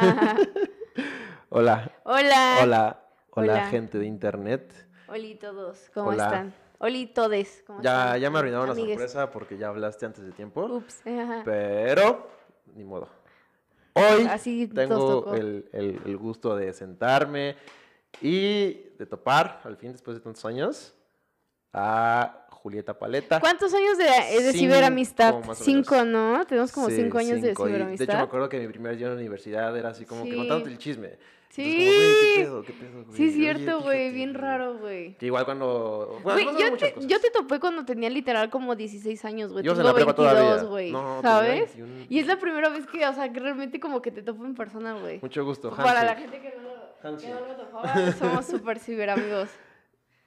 Hola. Hola. Hola. Hola, Hola. gente de internet. Oli todos, ¿cómo Hola. están? Oli todes, ¿cómo Ya, están? ya me arruinaron la Amigues. sorpresa porque ya hablaste antes de tiempo. Ups. ajá. Pero, ni modo. Hoy Así tengo el, el- el gusto de sentarme y de topar, al fin, después de tantos años, a Julieta Paleta. ¿Cuántos años de, Cinco, ciberamistad? Cinco, ¿no? Tenemos como Sí, cinco años cinco, de y ciberamistad. De hecho, me acuerdo que mi primer día en la universidad era así como que Sí. contándote el chisme. Sí. Entonces, como, güey, ¿qué pedo? ¿Qué pedo, güey? Sí, es cierto, güey, bien raro, güey. Que igual cuando... Bueno, Güey, pasaron yo te, yo topé cuando tenía literal como 16 años, güey. En Tengo la prepa 22, todavía. güey. No, ¿Sabes? 21. Y es la primera vez que, o sea, que realmente como que te topo en persona, güey. Mucho gusto, Para la Hansi. gente que no lo, Hansi. que no lo topaba, somos súper ciberamigos.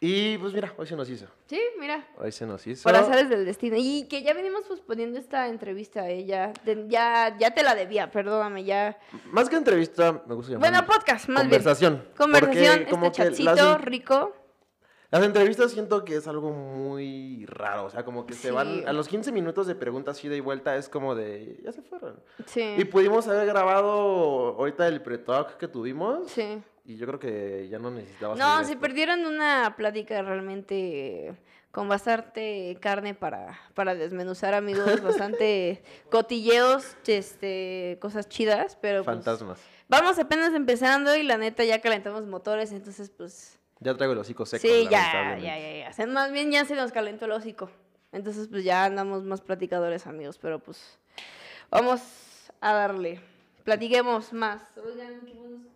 Y pues mira, hoy se nos hizo. Sí, mira. Hoy se nos hizo. Por azares del destino. Y que ya venimos posponiendo esta entrevista a ella. De- ya, ya te la debía, perdóname, ya. Más que entrevista, me gusta llamar. Bueno, podcast, más bien. conversación. Conversación, como este que chatcito las, rico. las entrevistas siento que es algo muy raro. O sea, como que se van. A los 15 minutos de preguntas ida y vuelta es como de. Ya se fueron. Sí. Y pudimos haber grabado ahorita el pre-talk que tuvimos. Sí. Y yo creo que ya no necesitaba No, se perdieron una plática realmente con bastante carne para, para desmenuzar, amigos. Bastante cotilleos, este, cosas chidas, pero pues, Fantasmas. vamos apenas empezando y la neta ya calentamos motores, entonces pues Ya traigo el hocico seco. Sí, ya, ya, ya, ya. Más bien ya se nos calentó el hocico. Entonces, pues ya andamos más platicadores, amigos. Pero pues, vamos a darle. Platiquemos más. Oigan, qué buenos.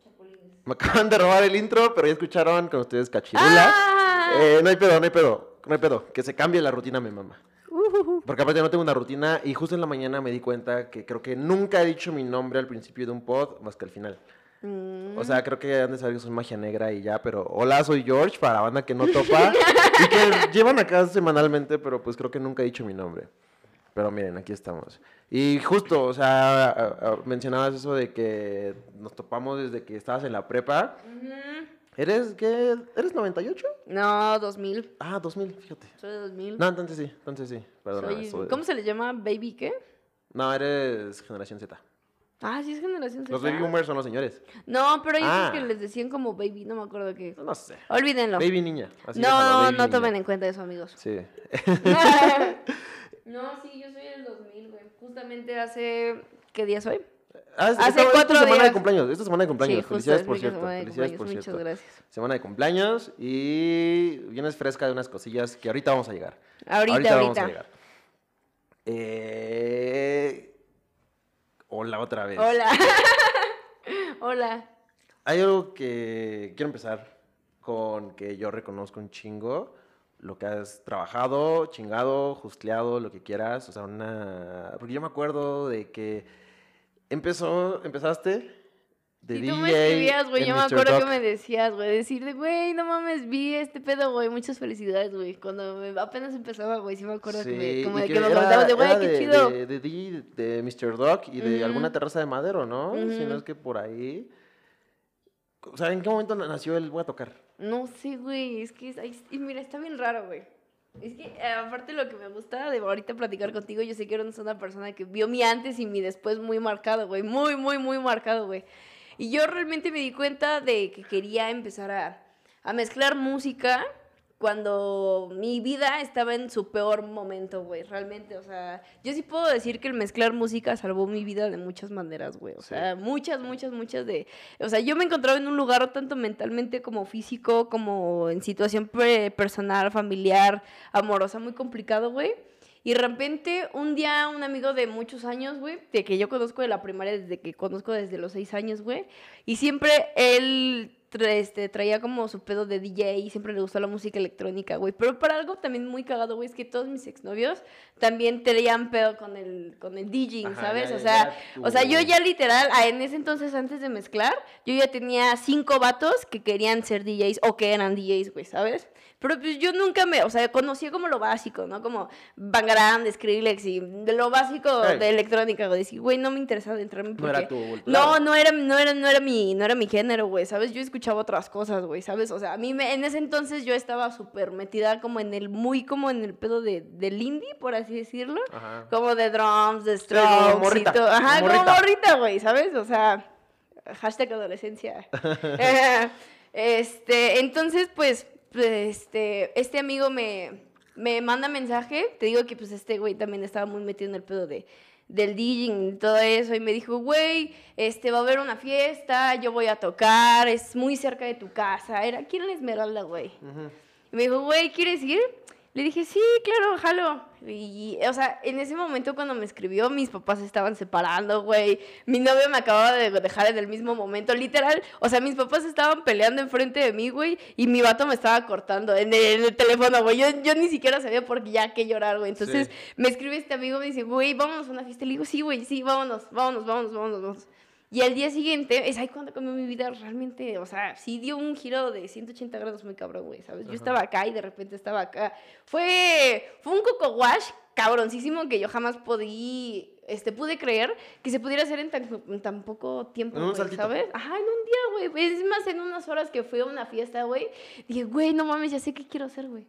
Me acaban de robar el intro, pero ya escucharon con ustedes Cachirula. ¡Ah! Eh, no hay pedo, no hay pedo, no hay pedo. Que se cambie la rutina, mi mamá. Ujujú. Porque aparte no tengo una rutina y justo en la mañana me di cuenta que creo que nunca he dicho mi nombre al principio de un pod más que al final. Mm, O sea, creo que han de saber que soy magia negra y ya, pero hola, soy George para la banda que no topa y que llevan acá semanalmente, pero pues creo que nunca he dicho mi nombre. Pero miren, aquí estamos. Y justo, o sea, a- a- mencionabas eso de que nos topamos desde que estabas en la prepa. ¿Eres qué? ¿Eres 98? No, 2000. Ah, 2000, fíjate. Soy de 2000. No, entonces sí, entonces sí. Perdona. Soy- soy- ¿Cómo se le llama? ¿Baby qué? No, eres generación Z. Ah, sí, es generación Z. Los baby boomers son los señores. No, pero hay otros Ah. que les decían como baby, no me acuerdo qué. No sé. Olvídenlo. Baby niña. así déjalo, no, baby no niña. tomen en cuenta eso, amigos. Sí. no, sí, yo soy del 2000, güey. Justamente hace... ¿Qué día soy? Ah, Hace esta- esta cuatro semana de cumpleaños. Esta semana de cumpleaños. sí, Felicidades es por cierto. Felicidades por cierto. Muchas gracias. Semana de cumpleaños y vienes fresca de unas cosillas que ahorita vamos a llegar. Ahorita, vamos ahorita. a llegar. Eh, Hola otra vez. Hola. Hola. Hay algo que quiero empezar con que yo reconozco un chingo lo que has trabajado, chingado, justleado, lo que quieras, o sea, una porque yo me acuerdo de que empezó empezaste de DJ tú me escribías, güey, yo me acuerdo que Doc. me decías, güey, decirle, güey, no mames, vi este pedo, güey, muchas felicidades, güey. Cuando me- apenas empezaba, güey, sí me acuerdo que me, Sí, como y de que que era- comentabas de, güey, qué chido. De, de DJ, de Mr. Doc y de alguna terraza de madero, ¿no? Si no es que por ahí. O sea, ¿en qué momento nació el voy a tocar? No sé, güey, es que, es- y mira, está bien raro, güey. Es que, eh, aparte lo que me gusta de ahorita platicar contigo, yo sé que eres una persona que vio mi antes y mi después muy marcado, güey. Muy, muy, muy marcado, güey. Y yo realmente me di cuenta de que quería empezar a mezclar música cuando mi vida estaba en su peor momento, güey. Realmente, o sea, yo sí puedo decir que el mezclar música salvó mi vida de muchas maneras, güey. O Sí. sea, muchas, muchas, muchas de... O sea, yo me encontraba en un lugar tanto mentalmente como físico, como en situación personal, familiar, amorosa, muy complicado, güey. Y de repente, un día, un amigo de muchos años, güey, de que yo conozco de la primaria, desde que conozco desde los seis años, güey, y siempre él tra- este, traía como su pedo de DJ y siempre le gustó la música electrónica, güey. Pero para algo también muy cagado, güey, es que todos mis exnovios también traían pedo con el, con el DJing, Ajá, ¿sabes? ya- o sea, ya o sea, yo ya literal, en ese entonces, antes de mezclar, yo ya tenía cinco vatos que querían ser DJs o que eran DJs, güey, ¿sabes? Pero pues yo nunca me, o sea, conocía como lo básico, ¿no? Como Bangarang, de Skrillex y de lo básico de electrónica, güey. Decir, güey, no me interesaba entrarme No porque... era tu. No, no era, no era, no era mi, no era mi género, güey, ¿sabes? Yo escuchaba otras cosas, güey, ¿sabes? O sea, a mí me- en ese entonces yo estaba súper metida como en el, muy como en el pedo de, del indie, por así decirlo. Ajá. Como de drums, de como strokes morrita, y todo. Ajá, como como morrita. morrita, güey, ¿sabes? O sea, hashtag adolescencia. este, entonces, pues, este, este amigo me, me manda mensaje, te digo que pues este güey también estaba muy metido en el pedo de del DJing y todo eso y me dijo, güey, este va a haber una fiesta, yo voy a tocar, es muy cerca de tu casa. Era aquí en Esmeralda, güey. Y me dijo, güey, ¿quieres ir? Le dije, sí, claro, jalo. Y, o sea, en ese momento cuando me escribió, mis papás se estaban separando, güey. Mi novio me acababa de dejar en el mismo momento, literal. O sea, mis papás estaban peleando enfrente de mí, güey. Y mi vato me estaba cortando en el, teléfono, güey. Yo, yo, ni siquiera sabía por qué ya qué llorar, güey. Entonces me escribe este amigo, me dice, güey, vámonos a una fiesta. Le digo, sí, güey, sí, vámonos, vámonos, vámonos, vámonos, vámonos. Y al día siguiente, es ahí cuando cambió mi vida realmente, o sea, sí dio un giro de 180 grados muy cabrón, güey, ¿sabes? Yo estaba acá y de repente estaba acá. Fue, fue un coco wash cabroncísimo que yo jamás podí, este, pude creer que se pudiera hacer en tan, poco tiempo, ¿sabes? Ajá, en un día, güey. Es más, en unas horas que fui a una fiesta, güey, dije, güey, no mames, ya sé qué quiero hacer, güey.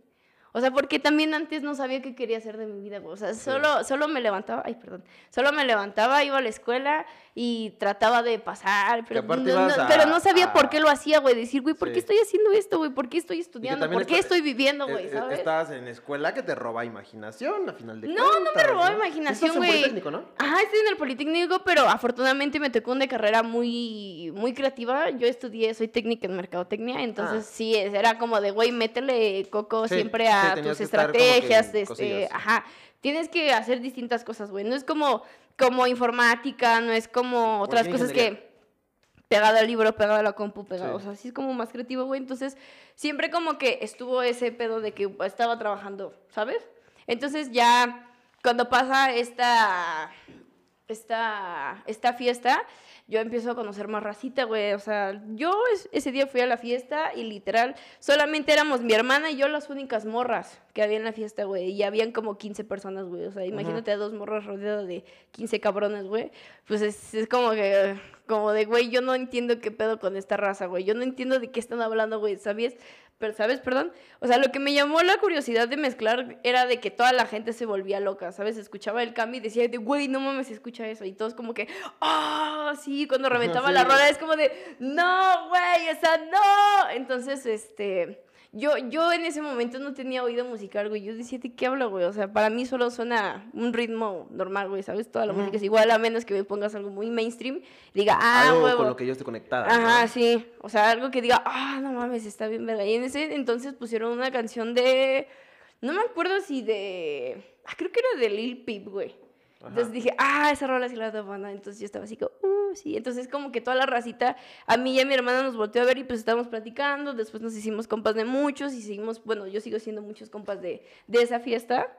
O sea, porque también antes no sabía qué quería hacer de mi vida, güey. O sea, solo, solo me levantaba, ay, perdón, solo me levantaba, iba a la escuela y trataba de pasar, pero, no, pero no sabía por qué lo hacía, güey. Decir, güey, ¿por qué estoy haciendo esto, güey? ¿Por qué estoy estudiando? ¿Por qué estoy viviendo, güey? Eh, eh, estabas en escuela que te roba imaginación, a final de no, cuentas. No, no me robaba imaginación, güey. en el Politécnico, ¿no? Ajá, estoy en el Politécnico, pero afortunadamente me tocó una carrera muy, muy creativa. Yo estudié, soy técnica en mercadotecnia, entonces ah. sí, era como de, güey, métele coco siempre a tus estrategias, este, ajá. Tienes que hacer distintas cosas, güey. No es como como informática, no es como otras cosas que pegado al libro, pegado a la compu, pegado, o sea, así es como más creativo, güey. Entonces, siempre como que estuvo ese pedo de que estaba trabajando, ¿sabes? Entonces ya cuando pasa esta esta esta fiesta, yo empiezo a conocer más racita, güey. O sea, yo ese día fui a la fiesta y literal, solamente éramos mi hermana y yo las únicas morras que había en la fiesta, güey. Y habían como 15 personas, güey. O sea, imagínate a dos morras rodeadas de 15 cabrones, güey. Pues es, es como que, como de, güey, yo no entiendo qué pedo con esta raza, güey. Yo no entiendo de qué están hablando, güey. ¿Sabías? Pero, ¿sabes? Perdón. O sea, lo que me llamó la curiosidad de mezclar era de que toda la gente se volvía loca, ¿sabes? Escuchaba el cambio y decía, de, güey, no mames, escucha eso. Y todos como que, ah, sí, cuando reventaba la rola es como de, no, güey, esa no. Entonces, este, yo, yo en ese momento no tenía oído musical, güey. Yo decía, ¿de qué hablo, güey? O sea, para mí solo suena un ritmo normal, güey, ¿sabes? Toda la música es igual, a menos que me pongas algo muy mainstream. diga, ah, algo con lo que yo esté conectada. Ajá, sí. O sea, algo que diga, ah, no mames, está bien, ¿verdad? Y en ese entonces pusieron una canción de. No me acuerdo si de. Ah, creo que era de Lil Peep, güey. Entonces dije, ah, esa rola sí la de banda. Entonces yo estaba así como, uh, sí. Entonces como que toda la racita, a mí y a mi hermana nos volteó a ver y pues estábamos platicando. Después nos hicimos compas de muchos y seguimos, bueno, yo sigo siendo muchos compas de, de esa fiesta.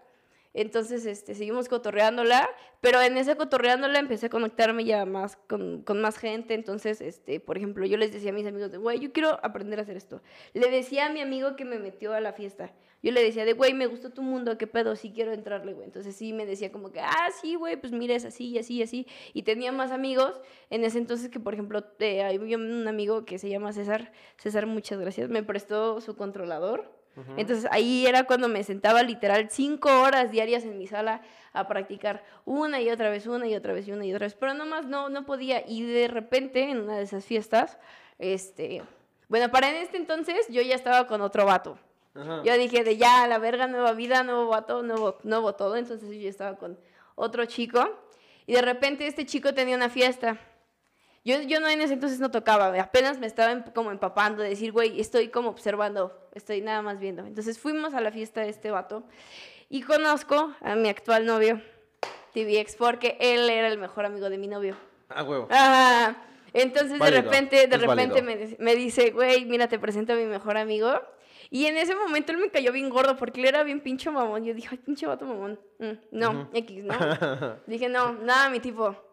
Entonces, este, seguimos cotorreándola, pero en esa cotorreándola empecé a conectarme ya más con, con, más gente. Entonces, este, por ejemplo, yo les decía a mis amigos de, güey, yo quiero aprender a hacer esto. Le decía a mi amigo que me metió a la fiesta, yo le decía de, güey, me gustó tu mundo, qué pedo, sí quiero entrarle, güey. Entonces sí me decía como que, ah, sí, güey, pues mira, es así, y así, y así. Y tenía más amigos en ese entonces que, por ejemplo, eh, hay un amigo que se llama César. César, muchas gracias, me prestó su controlador. Entonces ahí era cuando me sentaba literal cinco horas diarias en mi sala a practicar una y otra vez, una y otra vez, y una y otra vez. Pero nomás no, no podía. Y de repente, en una de esas fiestas, este... Bueno, para en este entonces yo ya estaba con otro vato. Yo dije de ya, la verga, nueva vida, nuevo vato, nuevo, nuevo todo. Entonces yo estaba con otro chico. Y de repente este chico tenía una fiesta. Yo, yo no en ese entonces no tocaba, apenas me estaba em, como empapando, de decir, güey, estoy como observando, estoy nada más viendo. Entonces fuimos a la fiesta de este vato y conozco a mi actual novio, TVX, porque él era el mejor amigo de mi novio. Ah, huevo. Entonces de repente, de repente me, me, dice, güey, mira, te presento a mi mejor amigo. Y en ese momento él me cayó bien gordo porque él era bien pincho mamón. Yo dije, ay, pinche vato mamón. Mm, no, X, ¿no? dije, no, nada, mi tipo.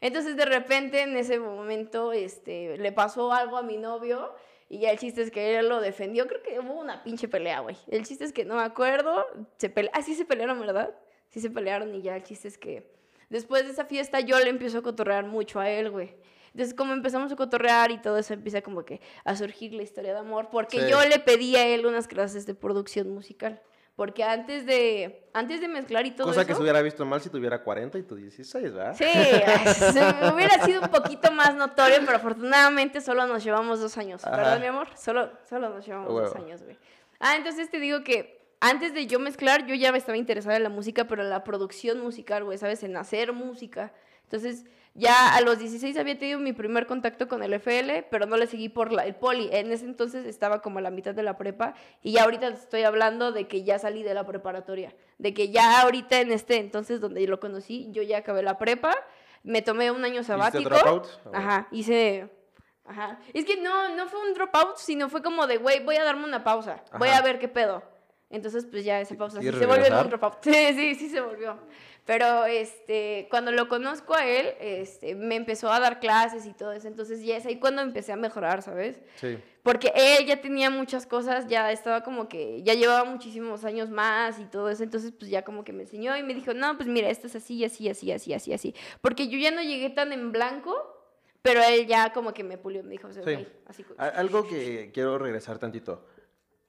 Entonces de repente en ese momento este, le pasó algo a mi novio y ya el chiste es que él lo defendió. Creo que hubo una pinche pelea, güey. El chiste es que no me acuerdo. Se pele... Ah, sí se pelearon, ¿verdad? Sí se pelearon y ya el chiste es que después de esa fiesta yo le empiezo a cotorrear mucho a él, güey. Entonces, como empezamos a cotorrear y todo eso, empieza como que a surgir la historia de amor, porque yo le pedí a él unas clases de producción musical Porque antes de, antes de mezclar y todo Cosa eso... que se hubiera visto mal si tuviera 40 y tú 16, ¿verdad? Sí, hubiera sido un poquito más notorio, pero afortunadamente solo nos llevamos dos años, Ajá. ¿verdad, mi amor? Solo, solo nos llevamos dos años, güey. Ah, entonces te digo que antes de yo mezclar, yo ya me estaba interesada en la música, pero en la producción musical, güey, ¿sabes? En hacer música. Entonces, ya a los 16 había tenido mi primer contacto con el FL, pero no le seguí por la, el poli. En ese entonces estaba como a la mitad de la prepa y ya ahorita estoy hablando de que ya salí de la preparatoria. De que ya ahorita en este entonces donde yo lo conocí, yo ya acabé la prepa, me tomé un año ¿Hiciste sabático. dropout? Ajá, hice... Ajá. Es que no, no fue un dropout, sino fue como de, güey, voy a darme una pausa. Voy Ajá. a ver qué pedo. Entonces, pues ya esa pausa sí ¿Quieres se volvió un dropout. Sí, sí, sí se volvió. Pero este, cuando lo conozco a él, este, me empezó a dar clases y todo eso. Entonces ya es ahí cuando empecé a mejorar, ¿sabes? Sí. Porque él ya tenía muchas cosas, ya estaba como que, ya llevaba muchísimos años más y todo eso, entonces pues ya como que me enseñó y me dijo, no, pues mira, esto es así, así, así, así, así, así. Porque yo ya no llegué tan en blanco, pero él ya como que me pulió, me dijo, o sea, Sí. "Ok, así. Algo que quiero regresar tantito.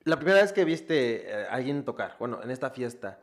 La primera vez que viste eh, a alguien tocar, bueno, en esta fiesta,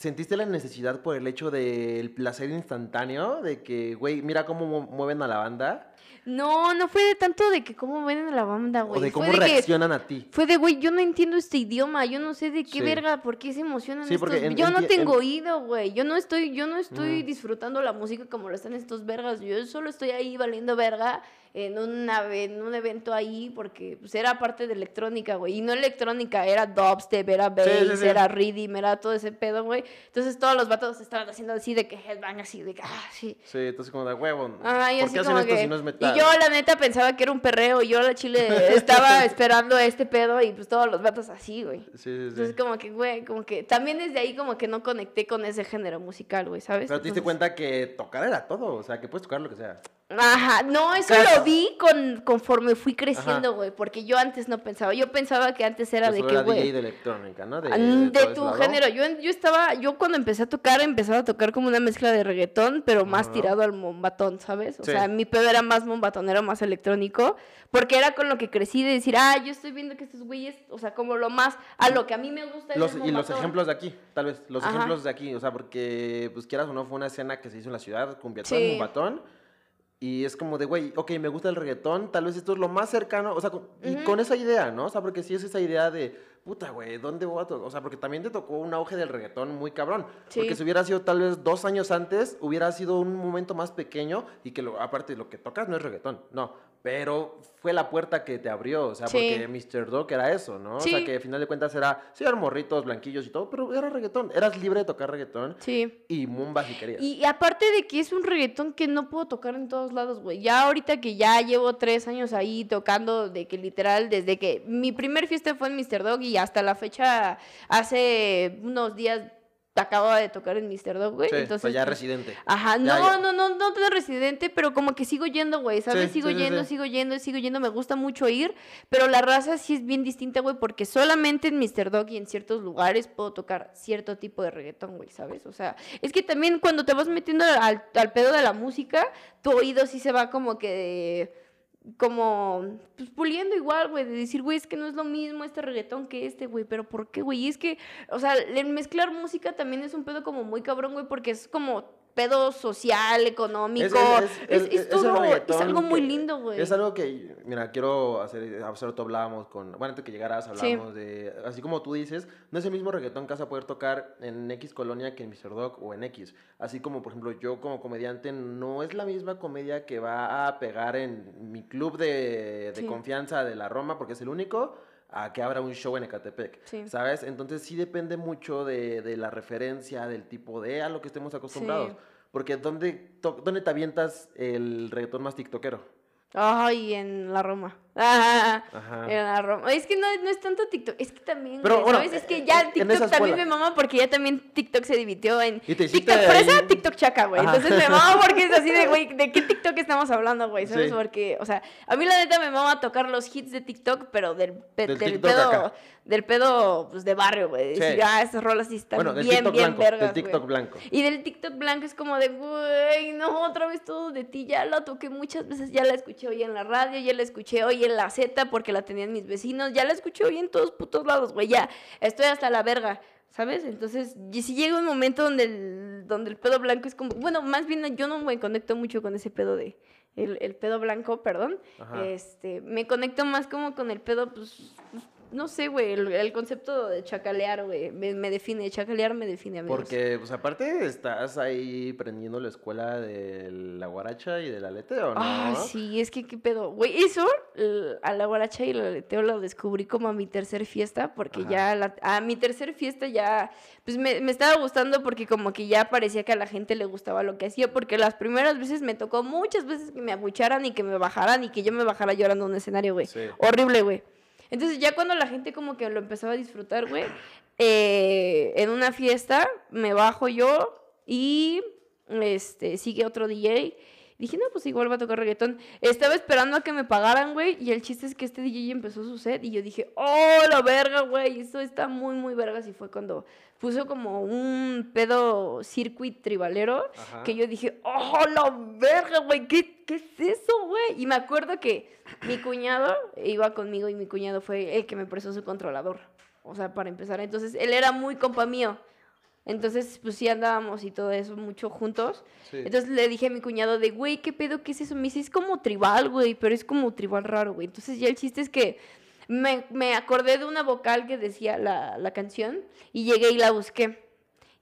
¿sentiste la necesidad por el hecho del placer instantáneo? De que, güey, mira cómo mu- mueven a la banda. No, no fue de tanto de que cómo ven a la banda, güey. o de fue cómo de que reaccionan a ti. Fue de, güey, yo no entiendo este idioma, yo no sé de qué Sí. verga, por qué se emocionan Sí, estos... en- yo no tengo en- oído, güey, yo no estoy, yo no estoy Mm. disfrutando la música como lo están estos vergas, yo solo estoy ahí valiendo verga en, una, en un evento ahí porque pues, era parte de electrónica, güey, y no electrónica, era dubstep, era bass, sí, sí. era rhythm, era todo ese pedo, güey. Entonces todos los vatos estaban haciendo así de que headbang, así de que, ah, sí. Sí, entonces como de huevo. Ay, ¿Por así qué hacen como esto que... si no es metal? Y yo, la neta, pensaba que era un perreo. y Yo, la chile, estaba esperando este pedo y pues todos los vatos así, güey. Sí, sí, sí. Entonces, como que, güey, como que... También desde ahí como que no conecté con ese género musical, güey, ¿sabes? Pero te diste Entonces- cuenta que tocar era todo, o sea, que puedes tocar lo que sea. Ajá, no, eso lo vi con, conforme fui creciendo, güey. Porque yo antes no pensaba. Yo pensaba que antes era de que, güey... de electrónica, ¿no? De, de De, tu género. Yo, yo estaba, yo cuando empecé a tocar, empezaba a tocar como una mezcla de reggaetón, pero más tirado al mombatón, ¿sabes? O Sí. sea, mi pedo era más mombatonero, más electrónico, porque era con lo que crecí de decir, ah, yo estoy viendo que estos güeyes, o sea, como lo más, a lo que a mí me gusta es Los- el y los mombatón. ejemplos de aquí, tal vez, los Ajá. ejemplos de aquí, o sea, porque, pues quieras o no, fue una escena que se hizo en la ciudad, cumbiatón, Sí. batón, y es como de, güey, ok, me gusta el reggaetón, tal vez esto es lo más cercano, o sea, con, y con esa idea, ¿no? O sea, porque sí es esa idea de, puta, güey, ¿dónde voy a tocar? O sea, porque también te tocó un auge del reggaetón muy cabrón, Sí. porque si hubiera sido tal vez dos años antes, hubiera sido un momento más pequeño, y que lo, aparte lo que tocas no es reggaetón, no. Pero fue la puerta que te abrió, o sea, Sí. porque Mr. Doc era eso, ¿no? O Sí. sea, que al final de cuentas era, sí, eran morritos, blanquillos y todo, pero era reggaetón. Eras libre de tocar reggaetón Sí. y mumba si querías. Y aparte de que es un reggaetón que no puedo tocar en todos lados, güey. Ya ahorita que ya llevo tres años ahí tocando, de que literal, desde que mi primer fiesta fue en Mr. Dog y hasta la fecha, hace unos días, acababa de tocar en Mr. Dog, güey. Sí, Entonces, pues ya pues, residente. Ajá, no, ya. no, no, no de residente, pero como que sigo yendo, güey, ¿sabes? Sí, sigo sí, yendo, sigo yendo, sigo yendo, me gusta mucho ir, pero la raza sí es bien distinta, güey, porque solamente en Mr. Dog y en ciertos lugares puedo tocar cierto tipo de reggaetón, güey, ¿sabes? O sea, es que también cuando te vas metiendo al, al pedo de la música, tu oído sí se va como que como pues puliendo igual, güey, de decir, güey, es que no es lo mismo este reggaetón que este, güey, pero ¿por qué, güey? Y es que, o sea, el mezclar música también es un pedo como muy cabrón, güey, porque es como pedo social, económico, es, algo muy lindo, güey. Es algo que, mira, quiero hacer, hace rato hablábamos con, bueno, antes que llegaras Sí. hablábamos de, así como tú dices, no es el mismo reggaetón que vas a poder tocar en X colonia que en Mr. Dog o en X. Así como, por ejemplo, yo como comediante no es la misma comedia que va a pegar en mi club de, de Sí. confianza de la Roma, porque es el único, a que abra un show en Ecatepec, Sí. ¿sabes? Entonces sí depende mucho de, de la referencia, del tipo de a lo que estemos acostumbrados. Sí. Porque ¿dónde, to- ¿dónde te avientas el reggaetón más tiktokero? Ay, en la Roma. Ajá. Roma. Es que no, no es tanto TikTok, es que también, Pero, güey, bueno, ¿sabes? Es que ya en TikTok también me mama porque ya también TikTok se dividió en Y te hiciste TikTok fresa, TikTok chaca, güey. Entonces me mama porque es así de, güey, ¿de qué TikTok estamos hablando, güey? ¿Sabes? Sí. Porque, o sea, a mí la neta me mama tocar los hits de TikTok, pero del, pe- Del del, TikTok pedo, acá. del pedo, pues, de barrio, güey. Sí. Decir, ah, esas rolas sí están Bueno, bien, TikTok bien blanco, vergas, del blanco. Y del TikTok blanco es como de, güey, no, otra vez todo de ti, ya la toqué muchas veces, ya la escuché hoy en la radio, ya la escuché hoy en la Z porque la tenían mis vecinos, ya la escuché hoy en todos putos lados, güey, ya, estoy hasta la verga. ¿sabes? Entonces, y si llega un momento donde el, donde el pedo blanco es como, bueno, más bien yo no me conecto mucho con ese pedo de, el, el pedo blanco, perdón, Ajá. este, me conecto más como con el pedo, pues, pues, no sé, güey, el, el concepto de chacalear, güey, me, me define, chacalear me define, amigos. Porque, pues aparte, estás ahí prendiendo la escuela de la guaracha y del aleteo, ¿no? Ah, sí, es que qué pedo. Güey, eso l- a la guaracha y el aleteo lo descubrí como a mi tercer fiesta, porque Ajá. ya la- a mi tercer fiesta ya, pues me, me estaba gustando porque como que ya parecía que a la gente le gustaba lo que hacía, porque las primeras veces me tocó muchas veces que me abucharan y que me bajaran y que yo me bajara llorando en un escenario, güey. Sí. Horrible, güey. Entonces ya cuando la gente como que lo empezaba a disfrutar, güey, eh, en una fiesta me bajo yo y este sigue otro DJ. Dije, no, pues igual va a tocar reggaetón. Estaba esperando a que me pagaran, güey, y el chiste es que este DJ empezó su set y yo dije, oh, la verga, güey, esto está muy, muy vergas. Y fue cuando puso como un pedo circuit tribalero Ajá. que yo dije, oh, la verga, güey, ¿qué, ¿qué es eso, güey? Y me acuerdo que mi cuñado iba conmigo y mi cuñado fue el que me prestó su controlador. O sea, para empezar. Entonces, él era muy compa mío. Entonces, pues sí andábamos y todo eso mucho juntos. Sí. Entonces le dije a mi cuñado de, güey, ¿qué pedo? ¿Qué es eso? Me dice, es como tribal, güey, pero es como tribal raro, güey. Entonces ya el chiste es que me, me acordé de una vocal que decía la, la canción y llegué y la busqué.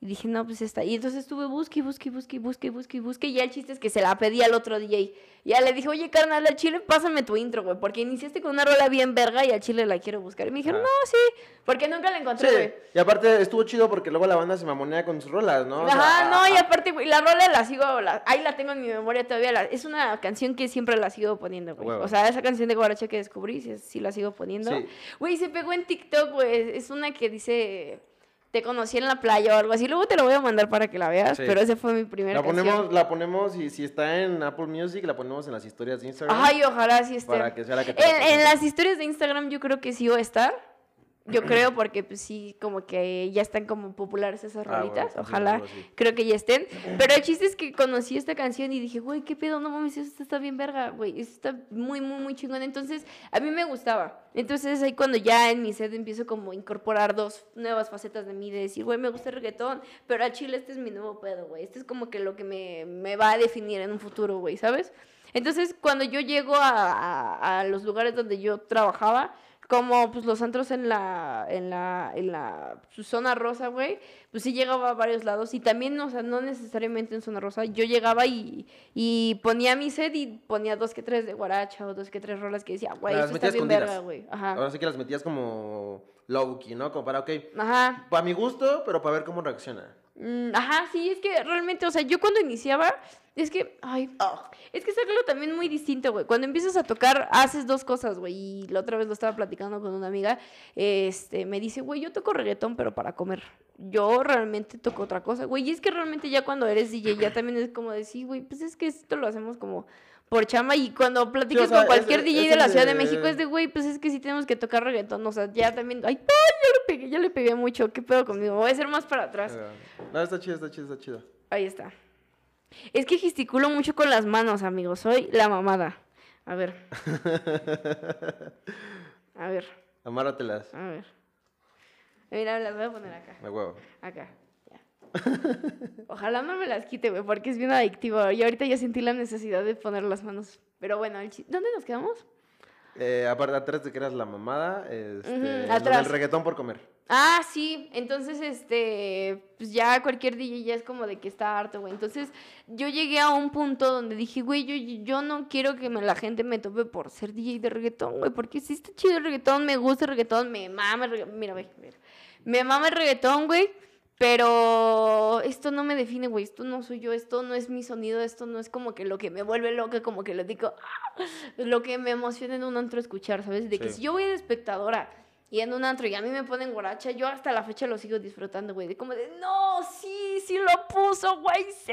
Y dije, no, pues está. Y entonces estuve busque, busque, busque, busque, busque, busque. Y ya el chiste es que se la pedí al otro DJ. Ya le dije, oye, carnal, al chile, pásame tu intro, güey. Porque iniciaste con una rola bien verga y al chile la quiero buscar. Y me dijeron, Ah. no, sí. Porque nunca la Sí, encontré, güey. y aparte estuvo chido porque luego la banda se mamonea con sus rolas, ¿no? O sea, Ajá, no, ah, y aparte, güey, la rola la sigo, la- ahí la tengo en mi memoria todavía. la- es una canción que siempre la sigo poniendo, güey. O sea, esa canción de Guaracha que descubrí, sí, sí la sigo poniendo. Sí. Güey, se pegó en TikTok, güey. Es una que dice, te conocí en la playa o algo así. Luego te lo voy a mandar para que la veas, Sí. pero esa fue mi primera La ponemos, canción. la ponemos y si está en Apple Music, la ponemos en las historias de Instagram. Ay, ojalá sí esté. Para que sea la que te En, en represente. las historias de Instagram yo creo que sí va a estar. Yo creo porque pues sí, como que ya están como populares esas Ah, bueno, rolitas. entonces Ojalá, algo así. creo que ya estén. Pero el chiste es que conocí esta canción y dije, güey, qué pedo, no mames, esto está bien verga, güey. Esto está muy, muy, muy chingón. Entonces, a mí me gustaba. Entonces ahí cuando ya en mi set empiezo como a incorporar dos nuevas facetas de mí, de decir, güey, me gusta el reggaetón, pero al chile este es mi nuevo pedo, güey. Este es como que lo que me, me va a definir en un futuro, güey, ¿sabes? Entonces, cuando yo llego a, a- a los lugares donde yo trabajaba, como pues los antros en la, en la, en la zona rosa, güey, pues sí llegaba a varios lados. Y también, o sea, no necesariamente en zona rosa, yo llegaba y, y ponía mi set y ponía dos que tres de guaracha o dos que tres rolas que decía, güey, esto está bien verga, güey. Ajá. Ahora sí que las metías como low key, ¿no? Como para, ok, Ajá. para mi gusto, pero para ver cómo reacciona. Mm, Ajá, sí, es que realmente, o sea, yo cuando iniciaba, es que, ay, es que es algo también muy distinto, güey. Cuando empiezas a tocar, haces dos cosas, güey. Y la otra vez lo estaba platicando con una amiga, este, me dice, güey, yo toco reggaetón, pero para comer. Yo realmente toco otra cosa, güey. Y es que realmente ya cuando eres DJ, ya también es como decir, güey, pues es que esto lo hacemos como por chama. Y cuando platicas sea, con cualquier es- DJ es de la Ciudad de de- México, es de, güey, pues es que sí tenemos que tocar reggaetón. O sea, ya también, ay, ay, ya le pegué, ya le pegué mucho. ¿Qué pedo conmigo? Voy a hacer más para atrás. No, está chido, está chido, está chido. Ahí está. Es que gesticulo mucho con las manos, amigos. Soy la mamada. A ver. A ver, Amárratelas. a ver. Mira, las voy a poner acá. De huevo. Acá. Ojalá no me las quite, güey, porque es bien adictivo. Y ahorita ya sentí la necesidad de poner las manos. Pero bueno, el ¿dónde nos quedamos? Eh, aparte, atrás de que eras la mamada, este, Ujú, lo atrás. del reggaetón por comer. Ah, sí, entonces, este, pues ya cualquier DJ ya es como de que está harto, güey. Entonces, yo llegué a un punto donde dije, güey, yo, yo no quiero que me- la gente me tope por ser DJ de reggaetón, güey, porque sí está chido el reggaetón, me gusta el reggaetón, me mama el reggaetón, mira, güey, mira. me mama el reggaetón, güey, pero esto no me define, güey, esto no soy yo, esto no es mi sonido, esto no es como que lo que me vuelve loca, como que lo digo, "Ah", lo que me emociona en un antro escuchar, ¿sabes? De que si yo voy de espectadora y en un antro y a mí me ponen guaracha, yo hasta la fecha lo sigo disfrutando, güey. De como de, no, sí, sí lo puso, güey, sí.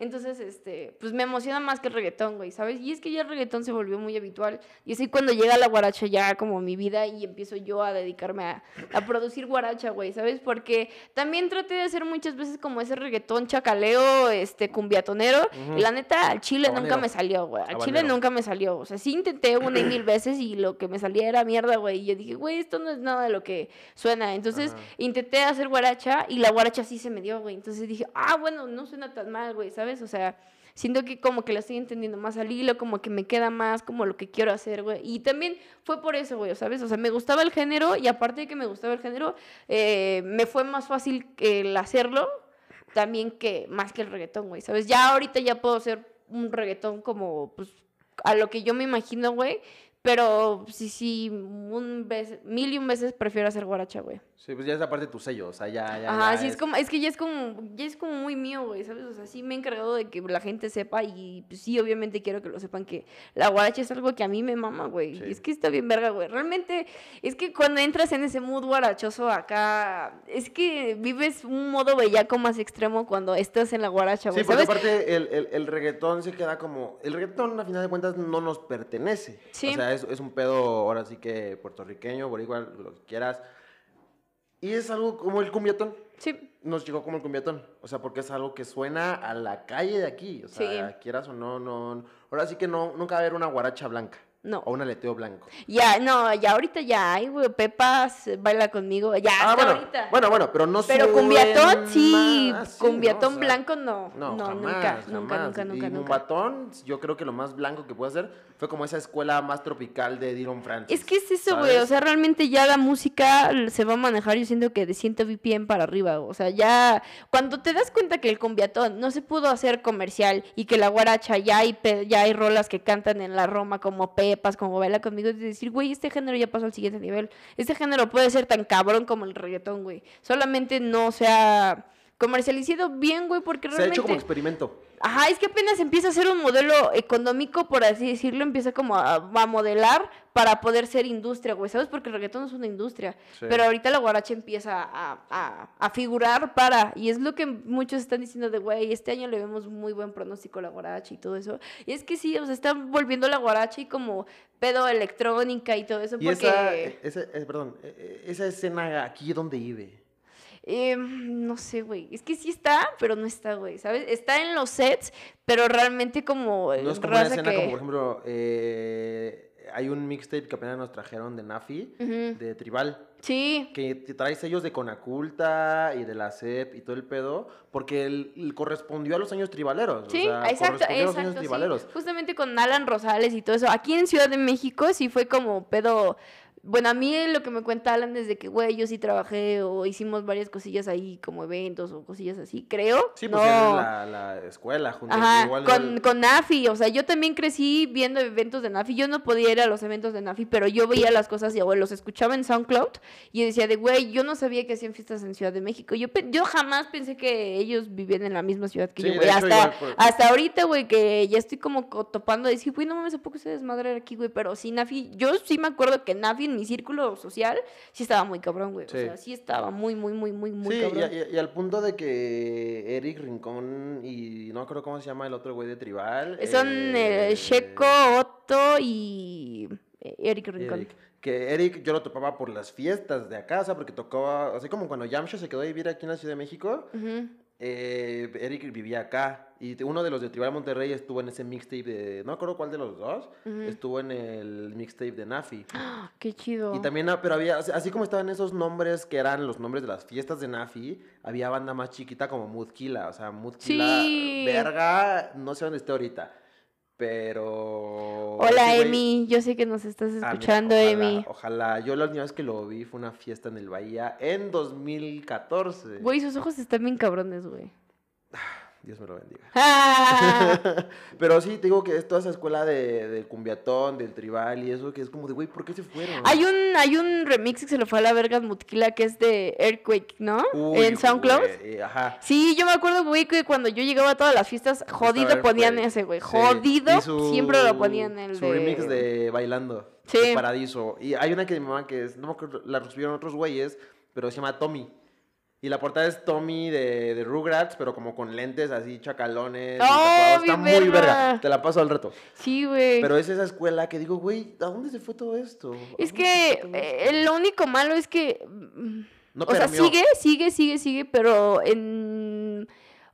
Entonces, este, pues me emociona más que el reggaetón, güey, ¿sabes? Y es que ya el reggaetón se volvió muy habitual. Y así cuando llega la guaracha ya como mi vida y empiezo yo a dedicarme a, a producir guaracha, güey, ¿sabes? Porque también traté de hacer muchas veces como ese reggaetón chacaleo, este, cumbiatonero. Y la neta, al chile nunca me salió, güey. Al chile nunca me salió. O sea, sí intenté una y mil veces y lo que me salía era mierda, güey. Y yo dije, güey, esto no es nada de lo que suena. Entonces intenté hacer guaracha y la guaracha sí se me dio, güey. Entonces dije, ah, bueno, no suena tan mal, güey, ¿sabes? O sea, siento que como que la estoy entendiendo más al hilo, como que me queda más como lo que quiero hacer, güey. Y también fue por eso, güey, ¿sabes? O sea, me gustaba el género y aparte de que me gustaba el género, eh, me fue más fácil el hacerlo también que más que el reggaetón, güey, ¿sabes? Ya ahorita ya puedo hacer un reggaetón como, pues, a lo que yo me imagino, güey. Pero sí, sí, un vez, mil y un veces prefiero hacer guaracha, güey. Sí, pues ya es aparte de tu sello, o sea, ya, ya. Ajá, ya sí, es como, es que ya es como, ya es como muy mío, güey, ¿sabes? O sea, sí me he encargado de que la gente sepa y pues, sí, obviamente quiero que lo sepan que la guaracha es algo que a mí me mama, güey. Sí. Y es que está bien verga, güey. Realmente, es que cuando entras en ese mood guarachoso acá, es que vives un modo bellaco más extremo cuando estás en la guaracha, Sí, güey, porque ¿sabes? aparte el, el, el reggaetón se queda como... El reggaetón, a final de cuentas, no nos pertenece. Sí. O sea, es, es un pedo, ahora sí que puertorriqueño, boricua, lo que quieras. Y es algo como el cumbiatón. Sí, Nos llegó como el cumbiatón. O sea, porque es algo que suena a la calle de aquí. O sea, Sí. quieras o no, no... Ahora sí que no, nunca va a haber una guaracha blanca. No. O un aleteo blanco. Ya, no, ya ahorita ya hay, güey. Pepas, baila conmigo. Ya, Ah, hasta bueno, ahorita. bueno, bueno, pero no Pero cumbiatón, sí. así, cumbiatón ¿no? O sea, blanco, no. No, No, jamás, nunca, nunca, jamás. nunca, Y nunca, nunca. Mumbatón, yo creo que lo más blanco que puede hacer fue como esa escuela más tropical de Dylan Francis. Es que es eso, güey. O sea, realmente ya la música se va a manejar, yo siento que de 100 BPM para arriba. O sea, ya. Cuando te das cuenta que el cumbiatón no se pudo hacer comercial y que la guaracha ya hay, ya hay rolas que cantan en la Roma como Pepas, como Baila conmigo, es decir, güey, este género ya pasó al siguiente nivel. Este género puede ser tan cabrón como el reggaetón, güey. Solamente no se ha comercializado bien, güey, porque Se ha realmente. hecho como experimento. Ajá, es que apenas empieza a ser un modelo económico, por así decirlo, empieza como a, a modelar para poder ser industria, güey, ¿sabes? Porque el reggaetón es una industria, Sí. pero ahorita la guaracha empieza a, a- a figurar para, y es lo que muchos están diciendo de, güey, este año le vemos muy buen pronóstico a la guaracha y todo eso, y es que sí, o sea, están volviendo la guaracha y como pedo electrónica y todo eso, Y porque... esa, esa eh, perdón, eh, eh, esa escena aquí donde vive. Eh, no sé, güey. Es que sí está, pero no está, güey. ¿Sabes? Está en los sets, pero realmente como. No es como una raza escena que- como, por ejemplo, eh, hay un mixtape que apenas nos trajeron de Nafi, de Tribal, Sí, que trae sellos de Conaculta y de la CEP y todo el pedo, porque él, él correspondió a los años tribaleros. o sí, sea, exacto, correspondió a los años exacto. sí. tribaleros. Justamente con Alan Rosales y todo eso. Aquí en Ciudad de México sí fue como pedo. Bueno, a mí lo que me cuenta Alan desde que, güey, yo sí trabajé o hicimos varias cosillas ahí, como eventos o cosillas así, creo. Sí, pues no. en la, la escuela, junto Ajá, igual con, con Nafi, o sea, yo también crecí viendo eventos de Nafi, yo no podía ir a los eventos de Nafi, pero yo veía las cosas y los escuchaba en SoundCloud y decía de, güey, yo no sabía que hacían fiestas en Ciudad de México, yo, yo jamás pensé que ellos vivían en la misma ciudad que Sí, yo, güey, hasta, por- hasta ahorita, güey, que ya estoy como co- topando de decir, güey, no mames, ¿a poco se desmadre aquí, güey? Pero sí, Nafi, yo sí me acuerdo que Nafi en mi círculo social sí estaba muy cabrón, güey, Sí. o sea, sí estaba muy, muy, muy, muy, muy sí, cabrón. y- y al punto de que Eric Rincón y no creo cómo se llama el otro güey de Tribal. Son eh, eh, Checo, Otto y eh, Eric Rincón. Eric. Que Eric yo lo topaba por las fiestas de acá, o sea, porque tocaba, así como cuando Yamsha se quedó a vivir aquí en la Ciudad de México, Ujú. Eh, Eric vivía acá. Y uno de los de Tribal Monterrey estuvo en ese mixtape de, no me acuerdo cuál de los dos, estuvo en el mixtape de Nafi. ¡Ah! Qué chido. Y también, ah, pero había, así como estaban esos nombres que eran los nombres de las fiestas de Nafi, había banda más chiquita como Mudkila, o sea, Mudkila, Sí. verga, no sé dónde esté ahorita, pero... Hola, güey- Emi. Yo sé que nos estás Ah, mira, escuchando, ojalá, Emi. Ojalá, yo la última vez que lo vi fue una fiesta en el Bahía en 2014. Güey, sus ojos están bien cabrones, güey. Dios me lo bendiga. Ah, Pero sí, te digo que es toda esa escuela de, del cumbiatón, del tribal y eso, que es como de, güey, ¿por qué se fueron? hay un hay un remix que se lo fue a la verga Mutquila que es de Earthquake, ¿no? Uy, en SoundCloud. güey, eh, ajá. Sí, yo me acuerdo, güey, que cuando yo llegaba a todas las fiestas, jodido Estaba ponían ese, güey. Sí, Jodido, su- siempre lo ponían el Su de... remix de Bailando. Sí. de Paradiso. Y hay una que mi mamá que es, no me acuerdo, la recibieron otros güeyes, pero se llama Tommy. Y la portada es Tommy de, de Rugrats, pero como con lentes así, chacalones. ¡Oh. Está muy verga. verga! Te la paso al reto. Sí, güey. Pero es esa escuela que digo, güey, ¿a dónde se fue todo esto? ¿A Es que todo esto? eh, lo único malo es que. mm, No o sea, sigue, sigue, sigue, sigue, pero en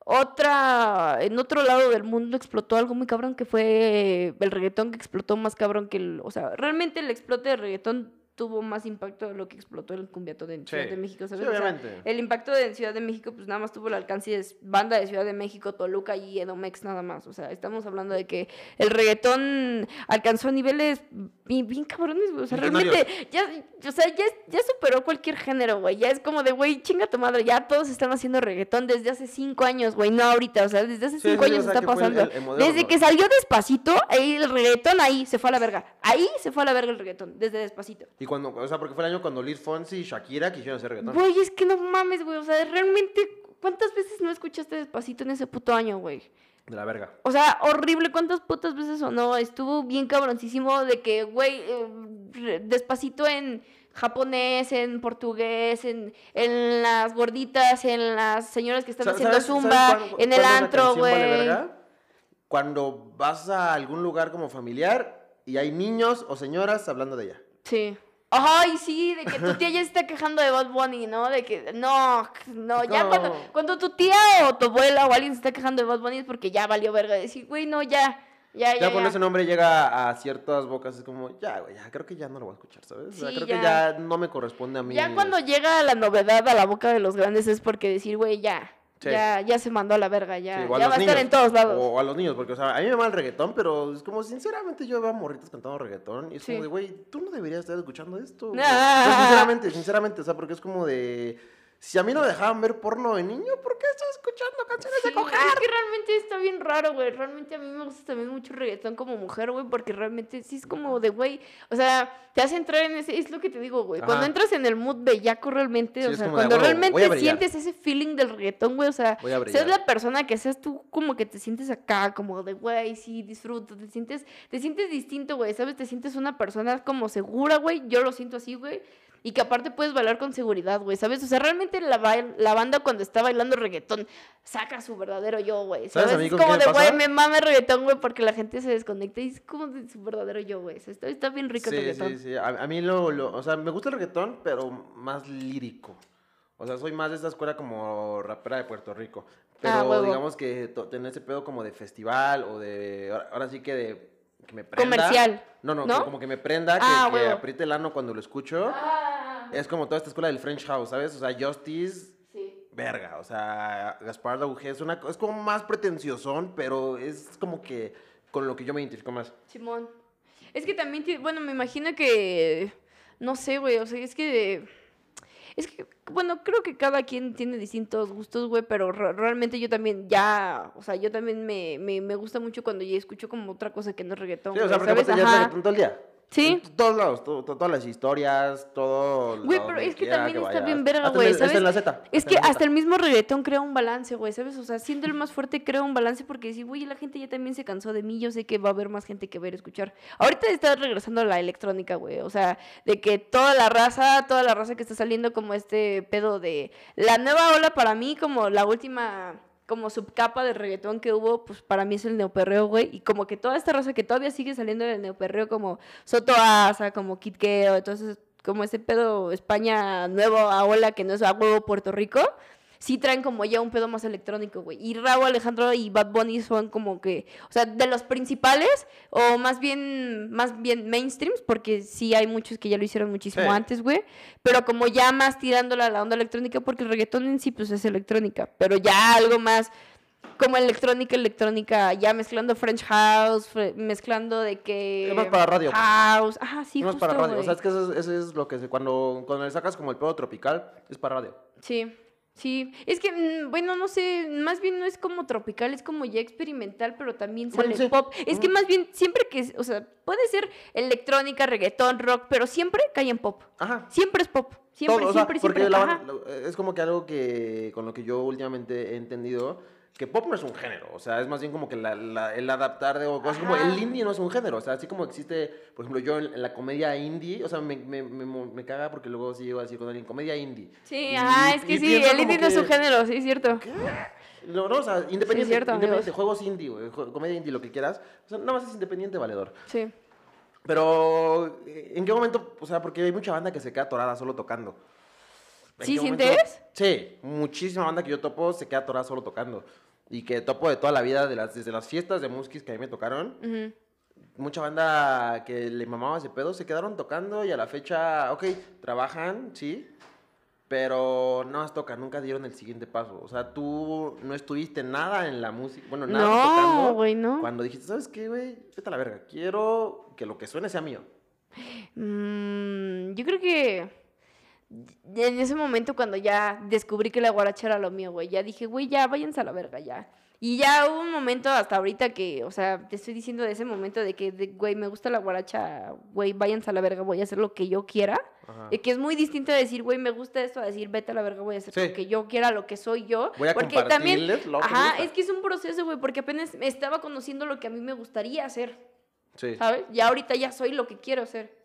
otra, en otro lado del mundo explotó algo muy cabrón que fue el reggaetón que explotó más cabrón que el, o sea, realmente el explote de reggaetón tuvo más impacto de lo que explotó el cumbiatón en Ciudad Sí. de México, Sí, ¿sabes? O sea, obviamente. el impacto de Ciudad de México, pues nada más tuvo el alcance de banda de Ciudad de México, Toluca y Edomex nada más. O sea, estamos hablando de que el reggaetón alcanzó niveles bien, bien cabrones, güey. O sea, realmente ya, o sea, ya, ya superó cualquier género, güey. Ya es como de, güey, chinga tu madre. Ya todos están haciendo reggaetón desde hace cinco años, güey. No ahorita, o sea, desde hace Sí, cinco años o sea, está pasando. el- el modelo, desde ¿no? que salió Despacito, el reggaetón ahí se fue a la verga. Ahí se fue a la verga el reggaetón, desde Despacito. Y cuando, o sea, porque fue el año cuando Liz Fonsi y Shakira quisieron hacer reggaetón. Güey, es que no mames, güey. O sea, realmente, ¿cuántas veces no escuchaste despacito en ese puto año, güey? De la verga. O sea, horrible, ¿cuántas putas veces sonó? Estuvo bien cabroncísimo de que, güey, eh, despacito en japonés, en portugués, en, en las gorditas, en las señoras que están haciendo ¿sabes- zumba, sabes cuándo- en el antro, vale güey. Cuando vas a algún lugar como familiar y hay niños o señoras hablando de ella. Sí. Ay, sí, de que tu tía ya se está quejando de Bad Bunny, ¿no? De que, no, no, ya No. cuando, cuando tu tía o tu abuela o alguien se está quejando de Bad Bunny es porque ya valió verga. Decir, güey, no, ya, ya, ya. Ya cuando ya. ese nombre llega a ciertas bocas es como, ya, güey, ya, creo que ya no lo voy a escuchar, ¿sabes? O sea, creo ya. que ya no me corresponde a mí. Ya cuando llega la novedad a la boca de los grandes es porque decir, güey, ya, Sí. ya, ya se mandó a la verga, ya, Sí, ya va a estar en todos lados. O a los niños, porque, o sea, a mí me va el reggaetón, pero es como, sinceramente, yo veo a morritas cantando reggaetón y es Sí. como de, güey, tú no deberías estar escuchando esto. güey". Ah. Sinceramente, sinceramente, o sea, porque es como de, si a mí no me dejaban ver porno de niño, ¿por qué estoy escuchando canciones Sí, de coger? es que realmente está bien raro, güey. Realmente a mí me gusta también mucho el reggaetón como mujer, güey, porque realmente sí es como de, güey, o sea, te hace entrar en ese, es lo que te digo, güey. Cuando entras en el mood bellaco realmente, Sí, o sea, de, cuando "A huevo, voy realmente a brillar". sientes ese feeling del reggaetón, güey, o sea, seas la persona que seas tú como que te sientes acá, como de, güey, sí, disfruto, te sientes, te sientes distinto, güey, ¿sabes? Te sientes una persona como segura, güey, yo lo siento así, güey. Y que aparte puedes bailar con seguridad, güey, ¿sabes? O sea, realmente la, ba- la banda cuando está bailando reggaetón saca su verdadero yo, güey. ¿Sabes ¿Sabes? es como de, güey, me mame el reggaetón, güey, porque la gente se desconecta y es como de su verdadero yo, güey. Está, está bien rico el Sí, reggaetón. sí, sí. A, a mí lo, lo- o sea, me gusta el reggaetón, pero más lírico. O sea, soy más de esta escuela como rapera de Puerto Rico. Pero Ah, digamos que tener ese pedo como de festival o de, ahora, ahora sí que de, que me prenda. Comercial, No, no, ¿no? que como que me prenda, que, Ah, que huevo. apriete el ano cuando lo escucho. Ah, Es como toda esta escuela del French House, ¿sabes? O sea, Justice, sí. verga. O sea, Gaspar Daugé es, una, es como más pretenciosón, pero es como que con lo que yo me identifico más. Simón. Es que también, bueno, me imagino que, no sé, güey, o sea, es que, es que, bueno, creo que cada quien tiene distintos gustos, güey, pero re- realmente yo también ya, o sea, yo también me, me, me gusta mucho cuando ya escucho como otra cosa que no es reggaetón, Sí, o güey, sea, porque ¿sabes? aparte ya es Ajá. reggaetón todo el día. Sí. Todos lados, to- to- todas las historias, todo. Güey, pero es que también está vayas. bien verga, güey, el- hasta ¿sabes? en la Z. Es hasta que hasta el mismo reggaetón crea un balance, güey, ¿sabes? O sea, siendo el más fuerte crea un balance porque si, güey, la gente ya también se cansó de mí, yo sé que va a haber más gente que ver, escuchar. Ahorita está regresando la electrónica, güey, o sea, de que toda la raza, toda la raza que está saliendo como este pedo de la nueva ola para mí, como la última como subcapa de reggaetón que hubo, pues para mí es el neoperreo, güey, y como que toda esta raza que todavía sigue saliendo del neoperreo, como Soto Asa, como Kid Keo, entonces como ese pedo España nuevo a ola que no es a huevo Puerto Rico, sí traen como ya un pedo más electrónico, güey. Y Raúl Alejandro y Bad Bunny son como que, o sea, de los principales, o más bien, más bien mainstreams, porque sí hay muchos que ya lo hicieron muchísimo Sí. antes, güey. Pero como ya más tirándole a la onda electrónica, porque el reggaetón en sí, pues es electrónica. Pero ya algo más como electrónica, electrónica, ya mezclando French House, mezclando de que... Es más para radio. House, ajá, sí, es justo, para radio. O güey. sea, es que eso es, eso es lo que se. Cuando, cuando le sacas como el pedo tropical, es para radio. Sí, sí. Es que, mm, bueno, no sé, más bien no es como tropical, es como ya experimental, pero también Bueno, sale sí. pop. Es que más bien, siempre que, o sea, puede ser electrónica, reggaetón, rock, pero siempre cae en pop. Ajá. Siempre es pop. Siempre, Todo, o sea, siempre, porque siempre. la lo- es como que algo que con lo que yo últimamente he entendido que pop no es un género, o sea, es más bien como que la- la- el adaptar de cosas como el indie no es un género, o sea, así como existe, por ejemplo, yo en, en la comedia indie, o sea, me, me, me, me caga porque luego sí llego a decir con alguien, comedia indie. Sí, Y- ajá, es que sí, el indie como no es un que- género, sí, es cierto. No, no, o sea, independiente, cierto, independiente, juegos indie, comedia indie, lo que quieras, o sea, nada más es independiente, valedor. Sí. Pero, eh, ¿en qué momento? O sea, porque hay mucha banda que se queda atorada solo tocando. ¿En ¿Sí sientes? Sí, muchísima banda que yo topo se queda atorada solo tocando. Y que topo de toda la vida, de las, desde las fiestas de muskis que a mí me tocaron. Mucha banda que le mamaba ese pedo se quedaron tocando y a la fecha, ok, trabajan, sí, pero no las tocan, nunca dieron el siguiente paso. O sea, tú no estuviste nada en la música, bueno, nada No, tocando. no. Cuando dijiste, ¿sabes qué, güey? Vete a la verga, quiero que lo que suene sea mío. Mm, yo creo que en ese momento cuando ya descubrí que la guaracha era lo mío, güey, ya dije, güey, ya váyanse a la verga, ya. Y ya hubo un momento hasta ahorita que, o sea, te estoy diciendo de ese momento de que, de, güey, me gusta la guaracha, güey, váyanse a la verga, voy a hacer lo que yo quiera. Eh, que es muy distinto a decir, güey, me gusta esto, a decir, vete a la verga, voy a hacer Sí. lo que yo quiera, lo que soy yo. Voy a porque también, lo que ajá, es que es un proceso, güey, porque apenas me estaba conociendo lo que a mí me gustaría hacer. Sí. ¿sabes? Ya ahorita ya soy lo que quiero ser.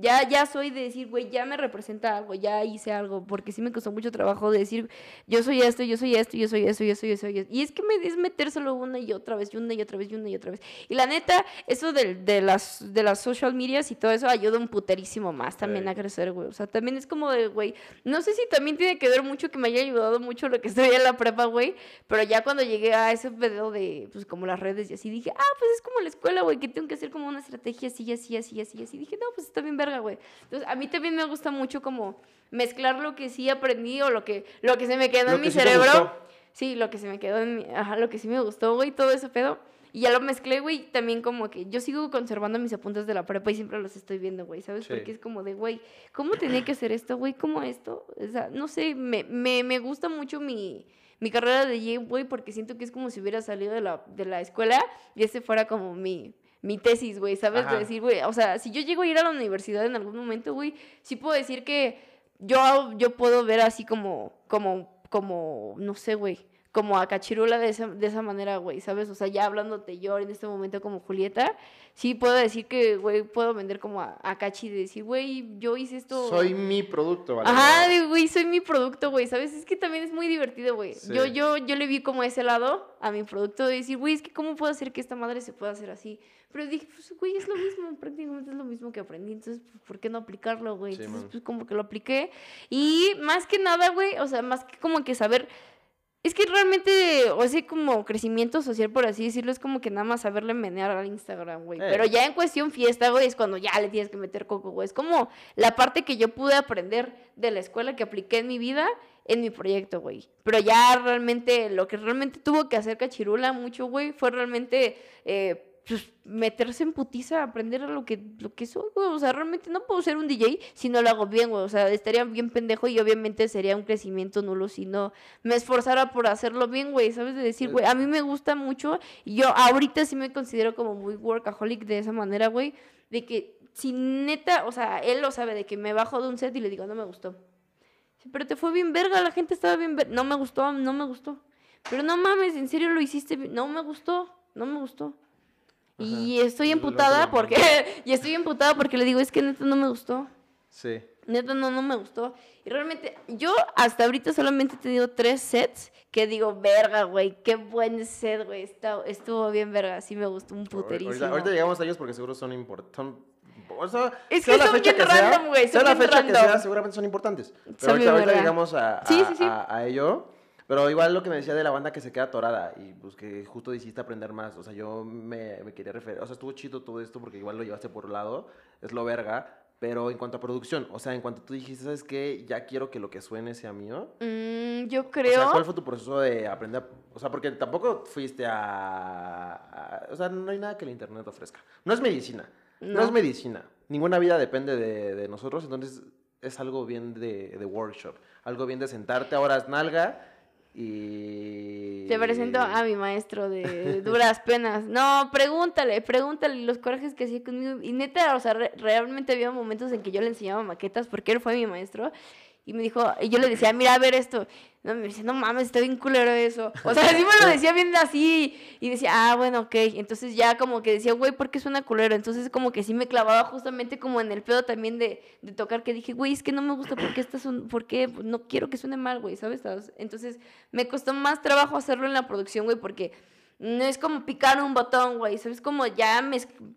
Ya, ya soy de decir, güey, ya me representa algo, ya hice algo, porque sí me costó mucho trabajo de decir, yo soy esto, yo soy esto, yo soy esto, yo soy eso, yo Y es que me es metérselo una y otra vez, y una y otra vez, y una y otra vez. Y la neta, eso del- de, las, de las social medias y todo eso ayuda un puterísimo más también Sí. a crecer, güey. O sea, también es como de, güey, no sé si también tiene que ver mucho que me haya ayudado mucho lo que estoy en la prepa, güey, pero ya cuando llegué a ese pedo de, pues, como las redes y así, dije, ah, pues es como la escuela, güey, que tengo que hacer como una estrategia así, así, así, así, así. Dije, no, pues está bien verga, güey. Entonces, a mí también me gusta mucho como mezclar lo que sí aprendí o lo que, lo que se me quedó Lo en que mi sí cerebro. Sí, lo que se me quedó en mi, ajá, lo que sí me gustó, güey, todo ese pedo. Y ya lo mezclé, güey, también como que yo sigo conservando mis apuntes de la prepa y siempre los estoy viendo, güey, ¿sabes? Sí. Porque es como de, güey, ¿cómo tenía que hacer esto, güey? ¿Cómo esto? O sea, no sé, me, me, me gusta mucho mi, mi carrera de J, güey, porque siento que es como si hubiera salido de la, de la escuela y ese fuera como mi, mi tesis, güey, ¿sabes? Ajá. De decir, güey, o sea, si yo llego a ir a la universidad en algún momento, güey, sí puedo decir que yo, yo puedo ver así como, como, como, no sé, güey, como a Cachirula de esa, de esa manera, güey, ¿sabes? O sea, ya hablándote yo en este momento como Julieta, sí puedo decir que, güey, puedo vender como a, a Cachi de decir, güey, yo hice esto... Soy mi producto, ¿vale? Ajá, güey, soy mi producto, güey, ¿sabes? Es que también es muy divertido, güey. Sí. Yo, yo, yo le vi como ese lado a mi producto de decir, güey, es que cómo puedo hacer que esta madre se pueda hacer así. Pero dije, pues, güey, es lo mismo, prácticamente es lo mismo que aprendí, entonces, pues, ¿por qué no aplicarlo, güey? Sí, entonces, man. pues, como que lo apliqué. Y más que nada, güey, o sea, más que como que saber... Es que realmente, o ese como crecimiento social, por así decirlo, es como que nada más saberle menear al Instagram, güey. Eh. Pero ya en cuestión fiesta, güey, es cuando ya le tienes que meter coco, güey. Es como la parte que yo pude aprender de la escuela que apliqué en mi vida en mi proyecto, güey. Pero ya realmente, lo que realmente tuvo que hacer Cachirula mucho, güey, fue realmente eh, pues, meterse en putiza, aprender lo que, lo que soy, güey. O sea, realmente no puedo ser un DJ si no lo hago bien, güey. O sea, estaría bien pendejo y obviamente sería un crecimiento nulo si no me esforzara por hacerlo bien, güey. ¿Sabes? De decir, güey, a mí me gusta mucho y yo ahorita sí me considero como muy workaholic de esa manera, güey. De que si neta, o sea, él lo sabe, de que me bajo de un set y le digo, no me gustó. Pero te fue bien verga, la gente estaba bien verga. No me gustó, no me gustó. Pero no mames, en serio lo hiciste. No me gustó, no me gustó. Y estoy emputada porque, y estoy emputada porque le digo, es que neta no me gustó. Sí. Neta no, no me gustó. Y realmente, yo hasta ahorita solamente he tenido tres sets que digo, verga, güey, qué buen set, güey. Estuvo bien verga, sí me gustó un puterísimo. Ahorita, ahorita llegamos a ellos porque seguro son importantes. O sea, Es sea que la son fecha bien que sea, random, güey, Sea son la fecha que random. sea, seguramente son importantes. Pero Son ahorita, ahorita llegamos a, a, Sí, sí, sí. a- a ello. Pero igual lo que me decía de la banda que se queda atorada y pues que justo hiciste aprender más. O sea, yo me, me quería referir. O sea, estuvo chido todo esto porque igual lo llevaste por un lado. Es lo verga. Pero en cuanto a producción, o sea, en cuanto tú dijiste, ¿sabes qué? Ya quiero que lo que suene sea mío. Mm, yo O creo... sea, ¿cuál fue tu proceso de aprender? O sea, porque tampoco fuiste a, a- O sea, no hay nada que el internet ofrezca. No es medicina. No, No. es medicina. Ninguna vida depende de, de nosotros, entonces es algo bien de, de workshop. Algo bien de sentarte, ahora es nalga y... Te presento a mi maestro de duras penas. No, pregúntale, pregúntale los corajes que hacía conmigo. Y neta, o sea, re- realmente había momentos en que yo le enseñaba maquetas porque él fue mi maestro. Y me dijo, y yo le decía, mira, a ver esto. No, me dice, no mames, está bien culero eso. O sea, sí me lo decía bien así. Y decía, ah, bueno, ok. Entonces ya como que decía, güey, ¿por qué suena culero? Entonces como que sí me clavaba justamente como en el pedo también de, de tocar, que dije, güey, es que no me gusta porque estás un, porque no quiero que suene mal, güey, ¿sabes? Entonces me costó más trabajo hacerlo en la producción, güey, porque no es como picar un botón, güey. ¿Sabes? Como ya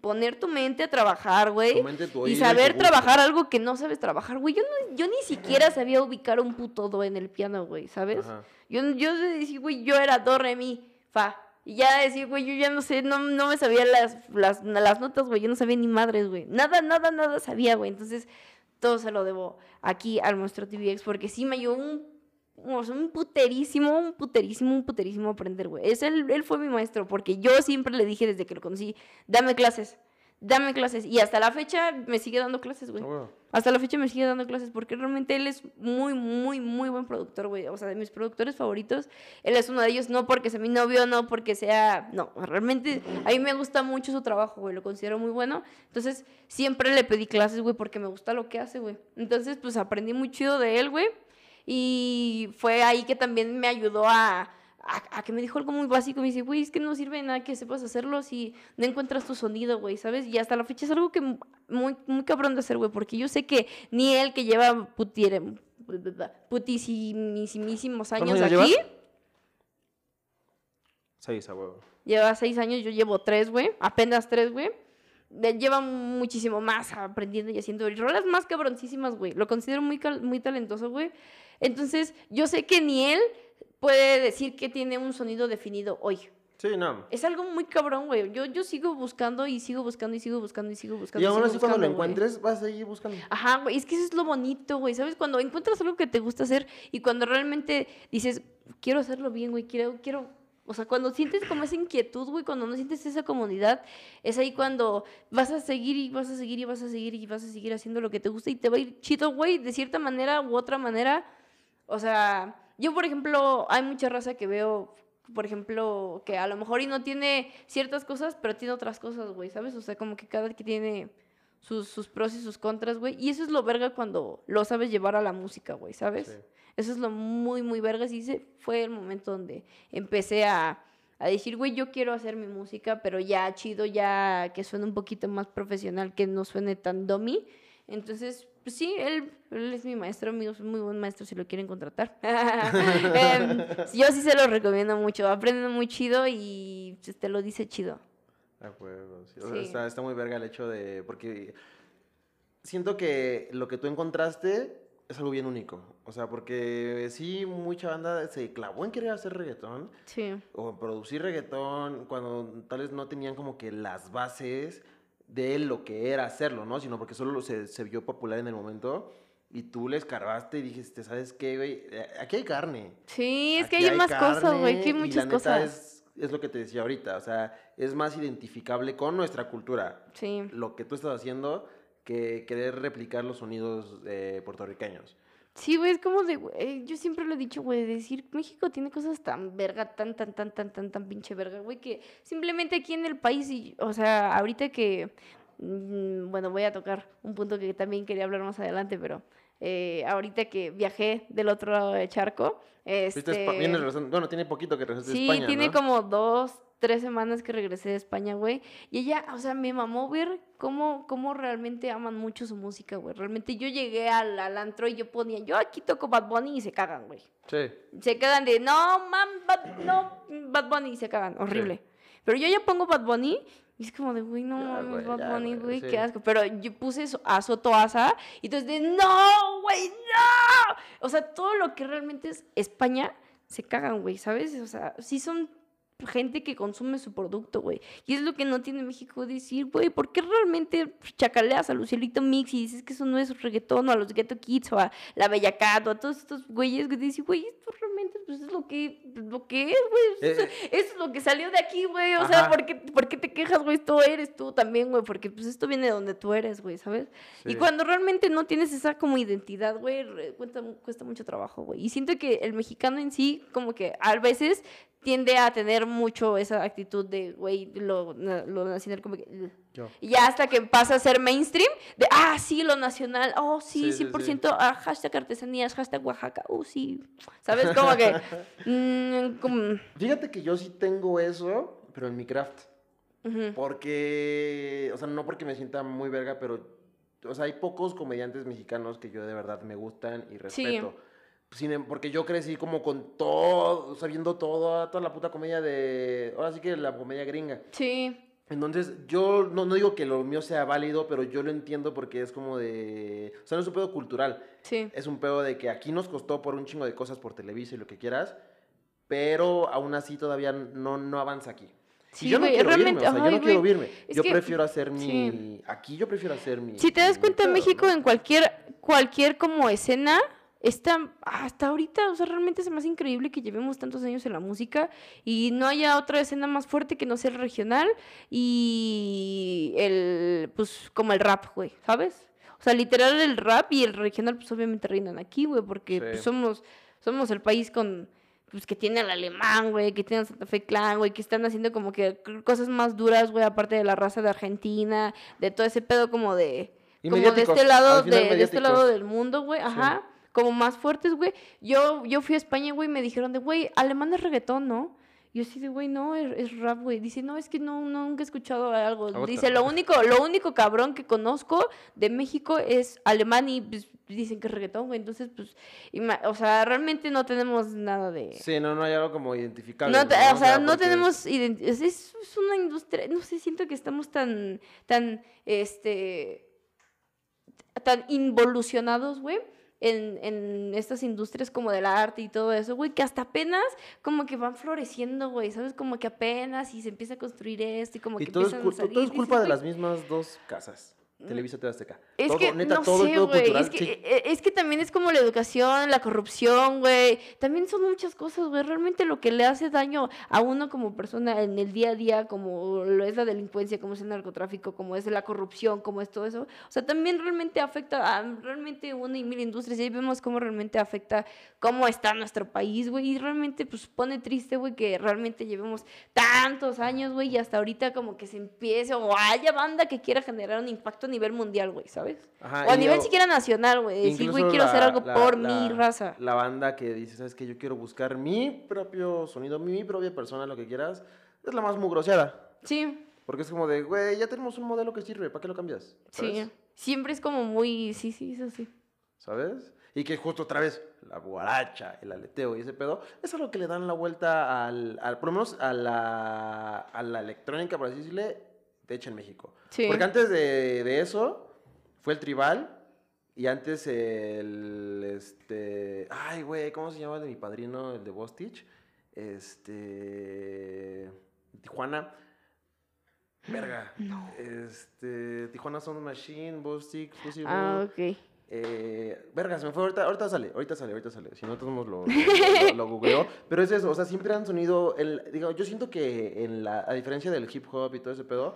poner tu mente a trabajar, güey. Y saber trabajar algo que no sabes trabajar, güey. Yo, no, yo ni siquiera sabía ubicar un puto do en el piano, güey. ¿Sabes? Yo, yo decía, güey, yo era do, re, mi, fa. Y ya decir, güey, yo ya no sé, no, no me sabía las, las, las notas, güey. Yo no sabía ni madres, güey. Nada, nada, nada sabía, güey. Entonces, todo se lo debo aquí al Monstruo TVX porque sí me ayudó un un puterísimo, un puterísimo, un puterísimo aprender, güey. Es él, él fue mi maestro, porque yo siempre le dije desde que lo conocí, dame clases, dame clases. Y hasta la fecha me sigue dando clases, güey. Ah, hasta la fecha me sigue dando clases, porque realmente él es muy, muy, muy buen productor, güey. O sea, de mis productores favoritos, él es uno de ellos, no porque sea mi novio, no porque sea... No, realmente a mí me gusta mucho su trabajo, güey, lo considero muy bueno. Entonces, siempre le pedí clases, güey, porque me gusta lo que hace, güey. Entonces, pues aprendí muy chido de él, güey. Y fue ahí que también me ayudó a, a, que me dijo algo muy básico. Me dice, güey, es que no sirve de nada que sepas hacerlo si no encuentras tu sonido, güey, ¿sabes? Y hasta la fecha es algo que muy, muy cabrón de hacer, güey, porque yo sé que ni él que lleva putiere, años aquí. Seis, a huevo. Lleva seis años, yo llevo tres, güey. Apenas tres, güey. Lleva muchísimo más aprendiendo y haciendo rolas más cabroncísimas, güey. Lo considero muy, muy talentoso, güey. Entonces, yo sé que ni él puede decir que tiene un sonido definido hoy. Sí, no. Es algo muy cabrón, güey. Yo, yo sigo buscando y sigo buscando y sigo buscando y sigo buscando. Y aún así cuando lo encuentres vas a seguir buscando. Ajá, güey. Es que eso es lo bonito, güey. ¿Sabes? Cuando encuentras algo que te gusta hacer y cuando realmente dices, quiero hacerlo bien, güey. Quiero, quiero o sea, cuando sientes como esa inquietud, güey, cuando no sientes esa comunidad, es ahí cuando vas a seguir y vas a seguir y vas a seguir y vas a seguir haciendo lo que te gusta y te va a ir chido, güey, de cierta manera u otra manera o sea, yo, por ejemplo, hay mucha raza que veo, por ejemplo, que a lo mejor y no tiene ciertas cosas, pero tiene otras cosas, güey, ¿sabes? O sea, como que cada que tiene sus, sus pros y sus contras, güey. Y eso es lo verga cuando lo sabes llevar a la música, güey, ¿sabes? Eso es lo muy, muy verga. Y ese fue el momento donde empecé a, a decir, güey, yo quiero hacer mi música, pero ya chido, ya que suene un poquito más profesional, que no suene tan domi. Entonces, pues sí, él, él es mi maestro, amigos, es muy buen maestro si lo quieren contratar. Em, yo sí se lo recomiendo mucho, aprenden muy chido y pues, te lo dice chido. De acuerdo, sí. está, está, muy verga el hecho de, porque siento que lo que tú encontraste es algo bien único. O sea, porque sí, mucha banda se clavó en querer hacer reggaetón. Sí. O producir reggaetón cuando tal vez no tenían como que las bases de lo que era hacerlo, ¿no? Sino porque solo se, se vio popular en el momento y tú le escarbaste y dijiste, ¿sabes qué, güey? Eh, aquí hay carne. Sí, es que hay, más cosas, güey, aquí hay muchas cosas. Es, es, lo que te decía ahorita, o sea, es más identificable con nuestra cultura. Sí. Lo que tú estás haciendo que querer replicar los sonidos eh, puertorriqueños. Sí, güey, es como de, güey, yo siempre lo he dicho, güey, decir, México tiene cosas tan verga, tan, tan, tan, tan, tan, tan pinche verga, güey, que simplemente aquí en el país, y, o sea, ahorita que, mm, bueno, voy a tocar un punto que también quería hablar más adelante, pero eh, ahorita que viajé del otro lado de charco, este... bueno, tiene poquito que regresaste de España, Sí, tiene como dos, tres semanas que regresé de España, güey. Y ella, o sea, me mamó ver cómo, cómo realmente aman mucho su música, güey. Realmente yo llegué al, al, antro y yo ponía, yo aquí toco Bad Bunny y se cagan, güey. Sí. Se quedan de, no, mam, Bad, no, Bad Bunny y se cagan. Horrible. Pero yo ya pongo Bad Bunny y es como de, güey, no mames, Bad Bunny, güey, qué asco. Pero yo puse a Soto Asa y entonces de, no, güey, no. O sea, todo lo que realmente es España se cagan, güey, ¿sabes? O sea, sí son gente que consume su producto, güey. Y es lo que no tiene México decir, güey, ¿por qué realmente chacaleas a Lucielito Mix y dices que eso no es reggaetón o a los Ghetto Kids o a la Bella Cat o a todos estos güeyes que dicen, güey, esto realmente pues, es lo que, lo que es, güey. Eh, eso, es lo que salió de aquí, güey. O sea, ¿por qué, ¿por qué, te quejas, güey? Esto eres tú también, güey, porque pues esto viene de donde tú eres, güey, ¿sabes? Y cuando realmente no tienes esa como identidad, güey, cuesta, cuesta mucho trabajo, güey. Y siento que el mexicano en sí, como que a veces tiende a tener mucho esa actitud de, güey, lo, lo nacional como que... Yo. Y ya hasta que pasa a ser mainstream, de, ah, sí, lo nacional, oh, sí, Sí, sí, 100%, ah, hashtag artesanías, hashtag Oaxaca, oh, sí. ¿Sabes? Como que, mm, como- Fíjate que yo sí tengo eso, pero en mi craft. Porque, o sea, no porque me sienta muy verga, pero, o sea, hay pocos comediantes mexicanos que yo de verdad me gustan y Sí. respeto. Sin em- porque yo crecí como con todo, sabiendo todo, toda la puta comedia de, ahora sí que la comedia gringa. Sí, Entonces, yo no, no digo que lo mío sea válido, pero yo lo entiendo porque es como de, o sea, no es un pedo cultural, sí. es un pedo de que aquí nos costó por un chingo de cosas por Televisa y lo que quieras, pero aún así todavía no, no avanza aquí. Sí, y yo no quiero realmente, irme, o sea, yo ay, no quiero irme. es Yo que- prefiero hacer mi... sí. Aquí yo prefiero hacer mi... Si te das mi cuenta, pedo, México ¿no? en cualquier, cualquier como escena, está hasta ahorita, o sea, realmente se me hace increíble que llevemos tantos años en la música y no haya otra escena más fuerte que no sea el regional y el, pues, como el rap, güey, ¿sabes? O sea, literal el rap y el regional, pues, obviamente reinan aquí, güey, porque Sí. pues, somos, somos el país con, pues, que tiene al alemán, güey, que tiene al Santa Fe Clan, güey, que están haciendo como que cosas más duras, güey, aparte de la raza de Argentina, de todo ese pedo como de... Y Como de este lado, de, de este lado del mundo, güey, ajá. Como más fuertes, güey. Yo, yo fui a España, güey, y me dijeron de, güey, alemán es reggaetón, ¿no? Yo así de, güey, no, es, es rap, güey. Dice, no, es que no, no, nunca he escuchado algo. Otra. Dice, lo único, lo único cabrón que conozco de México es alemán y pues, dicen que es reggaetón, güey. Entonces, pues, o sea, realmente no tenemos nada de... Sí, no, no hay algo como identificable. No, o sea, no porque- tenemos es una industria, no sé, siento que estamos tan, tan, este, tan involucionados, güey, en, en estas industrias como del arte y todo eso, güey, que hasta apenas como que van floreciendo, güey, ¿sabes? Como que apenas y se empieza a construir esto y como Y que todo es, a salir. todo es dices, culpa de las mismas dos casas. Televisa TV Azteca. es todo, que, neta, no todo sé, cultural. es que, sí. eh, es que también es como la educación, la corrupción, güey, también son muchas cosas, güey, realmente lo que le hace daño a uno como persona en el día a día, como lo es la delincuencia, como es el narcotráfico, como es la corrupción, como es todo eso, o sea, también realmente afecta a realmente una y mil industrias, y ahí vemos cómo realmente afecta cómo está nuestro país, güey, y realmente, pues, pone triste, güey, que realmente llevemos tantos años, güey, y hasta ahorita como que se empiece, o haya banda que quiera generar un impacto nivel mundial, güey, ¿sabes? Ajá, o a nivel siquiera nacional, güey, decir, güey, quiero hacer algo la- por la- mi raza. La banda que dice, ¿sabes qué? Yo quiero buscar mi propio sonido, mi propia persona, lo que quieras, es la más mugroseada. Sí, Porque es como de, güey, ya tenemos un modelo que sirve, ¿para qué lo cambias? sí. Siempre es como muy, sí, sí, eso sí. ¿Sabes? Y que justo otra vez, la guaracha, el aleteo y ese pedo, es algo que le dan la vuelta al, al- por lo menos a la, a la electrónica, por así decirle, de hecho en México. Sí. Porque antes de, de eso fue el tribal y antes el, este, ay, güey, ¿cómo se llama el de mi padrino, el de Bostich? Este, Tijuana. Verga. No. Este, Tijuana Sound Machine, Bostich, Pussy Ah, ok. Eh, verga, se me fue ahorita, ahorita sale, ahorita sale, ahorita sale. Si no, todos lo, lo, lo, lo googleo. Pero es eso, o sea, siempre han sonido. El, digo, yo siento que en la, a diferencia del hip hop y todo ese pedo,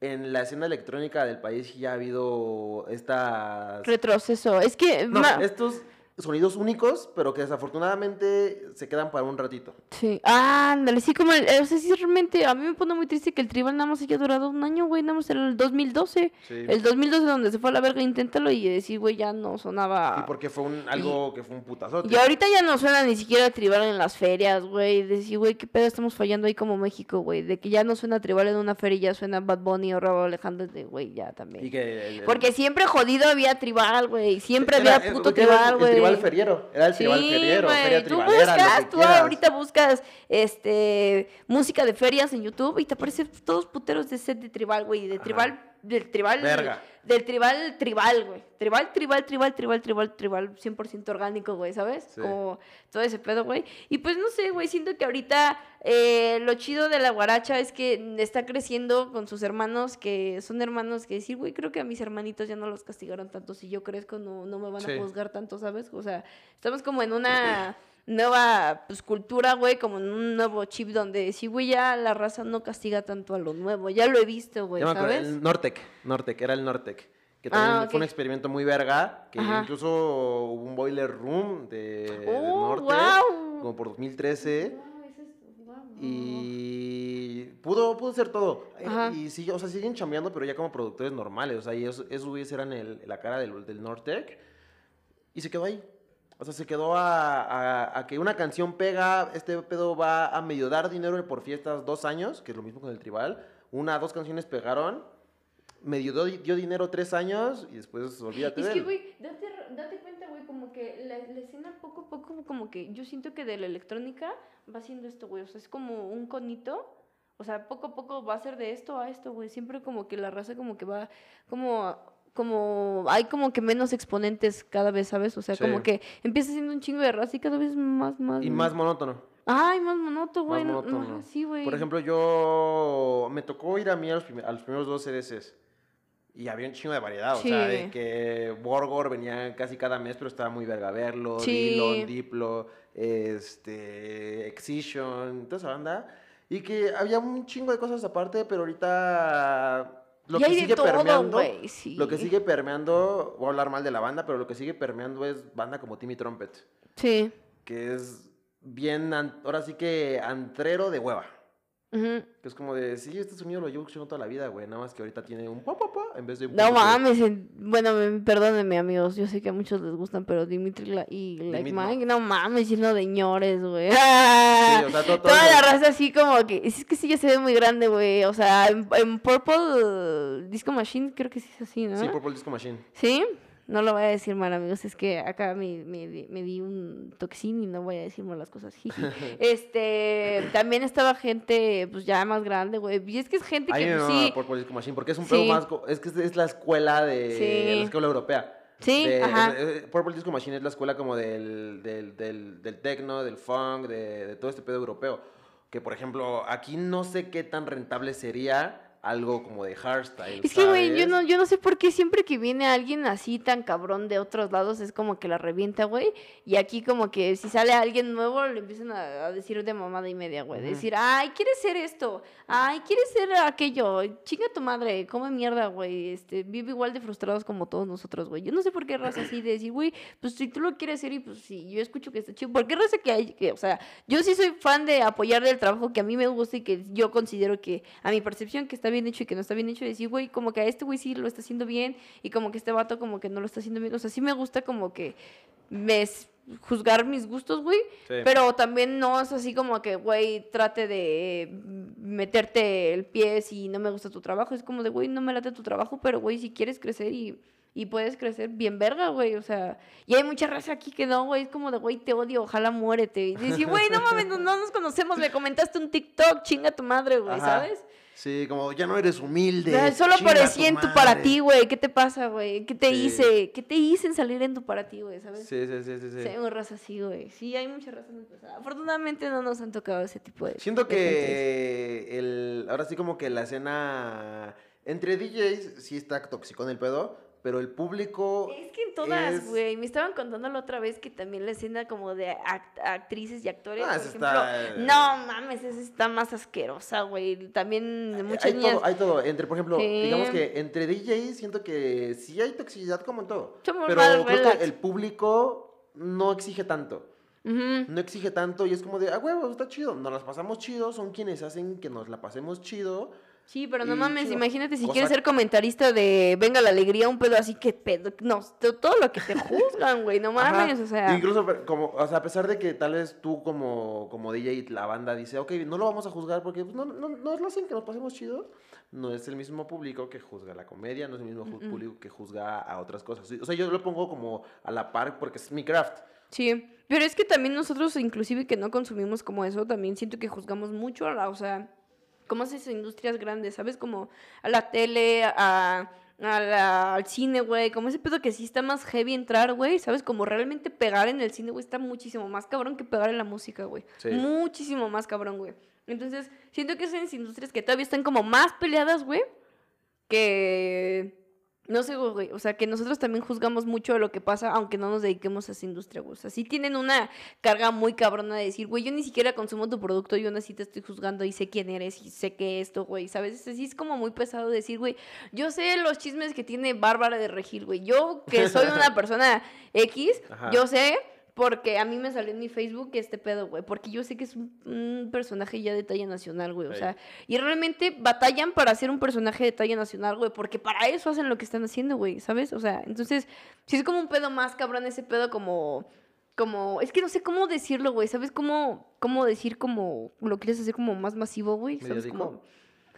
en la escena electrónica del país ya ha habido estas. Retroceso. Es que... No, ma- estos sonidos únicos, pero que desafortunadamente se quedan para un ratito. Sí, ah, ándale, sí, como el, o sea, sí, realmente, a mí me pone muy triste que el tribal nada más haya durado un año, güey, nada más en el 2012. Sí. El 2012 donde se fue a la verga, inténtalo y decir, güey, ya no sonaba... Y porque fue un, algo que fue un putazote. Y ahorita ya no suena ni siquiera tribal en las ferias, güey. Decir, güey, qué pedo estamos fallando ahí como México, güey. De que ya no suena tribal en una feria y ya suena Bad Bunny o Raúl Alejandro, de güey, ya también. Y que el- el- Porque siempre jodido había tribal, güey. Siempre era- había puto era tribal, güey. El tribal feriero. Era el tribal Sí, feriero. güey, Feria tú buscas, tú ahorita buscas este música de ferias en YouTube y te aparecen todos puteros de set de tribal, güey, de Ajá. tribal, del tribal, Verga. del tribal tribal, güey. Tribal, tribal, tribal, tribal, tribal, tribal, 100% orgánico, güey, ¿sabes? Sí. Como todo ese pedo, güey. Y pues no sé, güey, siento que ahorita eh, lo chido de la guaracha es que está creciendo con sus hermanos, que son hermanos que decir, güey, creo que a mis hermanitos ya no los castigaron tanto. Si yo crezco, no, no me van Sí. a juzgar tanto, ¿sabes? O sea, estamos como en una nueva pues, cultura, güey, como en un nuevo chip donde sí, güey, ya la raza no castiga tanto a lo nuevo. Ya lo he visto, güey, ¿sabes? el Nortec, Nortec, era el Nortec. Que Ah, también fue un experimento muy verga. Que Ajá. incluso hubo un boiler room de, de ¡Oh, Nortec. wow! Como por 2013. Wow, es esto, wow, no. Y Pudo, pudo ser todo. Eh, Ajá. Y sí, o sea, siguen chambeando, pero ya como productores normales. O sea, y esos, esos güeyes eran el- la cara del, del Nortec. Y se quedó ahí. O sea, se quedó a, a- a que una canción pega, este pedo va a medio dar dinero por fiestas dos años, que es lo mismo con el tribal. Una, dos canciones pegaron, medio dio, dio dinero tres años y después olvídate Es de que, güey, date, date cuenta, güey, como que la, la escena poco a poco, como que yo siento que de la electrónica va haciendo esto, güey. O sea, es como un conito. O sea, poco a poco va a ser de esto a esto, güey. Siempre como que la raza como que va, como, como, hay como que menos exponentes cada vez, ¿sabes? O sea, Sí. como que empieza siendo un chingo de raza y cada vez más, más. Y más monótono. Ay, más monótono, güey. Más no- no, monótono. sí, güey. Por ejemplo, yo me tocó ir a mí a los, prim- a los primeros dos CDCs. Y había un chingo de variedad, o sea, de que Borgor venía casi cada mes, pero estaba muy verga verlo. Sí. Dillon, Diplo, este, Excision, toda esa banda. Y que había un chingo de cosas aparte, pero ahorita lo Y que sigue todo, permeando, sí. lo que sigue permeando, voy a hablar mal de la banda, pero lo que sigue permeando es banda como Timmy Trumpet, Sí. que es bien, ahora sí que antrero de hueva. Ujú. Que es como de, sí, este sonido lo llevo escuchando toda la vida, güey. Nada más que ahorita tiene un pa, pa, pa en vez de un No mames, en- bueno, me- perdónenme amigos, yo sé que a muchos les gustan, pero Dimitri la- y Like. Mike, no mames, lleno de ñores, güey. Sí, o sea, todo, todo Toda la raza así como que, es que sí ya se ve muy grande, güey, o sea, en, en Purple Disco Machine creo que sí es así, ¿no? Sí, Purple Disco Machine. ¿Sí? No lo voy a decir mal, amigos. Es que acá me, me, di- me di un toxín y no voy a decir malas cosas. jiji. este, también estaba gente, pues ya más grande, güey. Y es que es gente A mí que, me pues, mama sí. Purple Disco Machine porque es un Sí. pedo más. Es que es, la escuela de. Sí. La escuela europea. Sí, De- ajá. Purple Disco Machine es la escuela como del, del, del, del techno, del funk, de, de todo este pedo europeo. Que, por ejemplo, aquí no sé qué tan rentable sería algo como de hardstyle. Es que, güey, yo no, yo no sé por qué siempre que viene alguien así tan cabrón de otros lados es como que la revienta, güey. Y aquí como que si sale alguien nuevo le empiezan a, a decir de mamada y media, güey. Decir, ay, ¿quieres ser esto? Ay, ¿quieres ser aquello? Chinga tu madre, come mierda, güey. Este, vive igual de frustrados como todos nosotros, güey. Yo no sé por qué raza así de decir, güey, pues si tú lo quieres hacer y pues sí, yo escucho que está chido. ¿Por qué raza que hay, que, o sea, yo sí soy fan de apoyar el trabajo que a mí me gusta y que yo considero que a mi percepción que está bien hecho y que no está bien hecho, decir, güey, como que a este güey sí lo está haciendo bien y como que este vato como que no lo está haciendo bien. O sea, sí me gusta como que me juzgar mis gustos, güey, Sí. pero también no es así como que, güey, trate de mm, meterte el pie si no me gusta tu trabajo. Es como de, güey, no me late tu trabajo, pero, güey, si quieres crecer y, y puedes crecer bien verga, güey. O sea, y hay mucha raza aquí que no, güey, es como de, güey, te odio, ojalá muérete. Y decir, güey, no mames, no, no nos conocemos, me comentaste un TikTok, chinga tu madre, güey. ¿sabes? Sí, como ya no eres humilde. O sea, solo aparecí en tu para ti, güey. ¿Qué te pasa, güey? ¿Qué te Sí. hice? ¿Qué te hice en salir en tu para ti, güey? ¿Sabes? Sí, sí, sí, sí. sí. Sí, hay una raza así, güey. Sí, hay muchas razas muy pesadas. Afortunadamente no nos han tocado ese tipo de. Siento de que el, ahora sí como que la escena entre DJs sí está tóxico en el pedo, pero el público Es que en todas, es- güey. Me estaban contando la otra vez que también la escena como de act- actrices y actores. Ah, por ejemplo, está- No mames, esa está más asquerosa, güey. También muchas hay niñas. todo, hay todo. Entre, por ejemplo, digamos que entre DJs siento que sí hay toxicidad como en todo. Somos pero creo relax. que el público no exige tanto. No exige tanto y es como de, ah, huevo, está chido. Nos las pasamos chido, son quienes hacen que nos la pasemos chido. Sí, pero no Y mames, chido. imagínate si Cosa- quieres ser comentarista de Venga la Alegría, un pedo así, que pedo. No, to- todo lo que te juzgan, güey, no Ajá. mames, o sea. Incluso, como, o sea, a pesar de que tal vez tú como, como DJ la banda dice, ok, no lo vamos a juzgar porque pues, no, no, no lo hacen que nos pasemos chido, no es el mismo público que juzga la comedia, no es el mismo público que juzga a otras cosas. O sea, yo lo pongo como a la par porque es mi craft. Sí, pero es que también nosotros, inclusive que no consumimos como eso, también siento que juzgamos mucho a la, o sea, como esas industrias grandes, ¿sabes? Como a la tele, a, a la- al cine, güey, como ese pedo que sí está más heavy entrar, güey, ¿sabes? Como realmente pegar en el cine, güey, está muchísimo más cabrón que pegar en la música, güey. Sí. Muchísimo más cabrón, güey. Entonces, siento que esas industrias que todavía están como más peleadas, güey, que... No sé, güey, o sea, que nosotros también juzgamos mucho de lo que pasa, aunque no nos dediquemos a esa industria, güey. O sea, sí tienen una carga muy cabrona de decir, güey, yo ni siquiera consumo tu producto, yo aún así te estoy juzgando y sé quién eres y sé que esto, güey, ¿sabes? Sí es como muy pesado decir, güey, yo sé los chismes que tiene Bárbara de Regil, güey. Yo, que soy una persona X, Ajá. yo sé porque a mí me salió en mi Facebook este pedo, güey, porque yo sé que es un, un personaje ya de talla nacional, güey, o sea, y realmente batallan para ser un personaje de talla nacional, güey, porque para eso hacen lo que están haciendo, güey, ¿sabes? O sea, entonces, si es como un pedo más cabrón ese pedo como como es que no sé cómo decirlo, güey, ¿sabes cómo cómo decir como lo quieres hacer como más masivo, güey? ¿Sabes como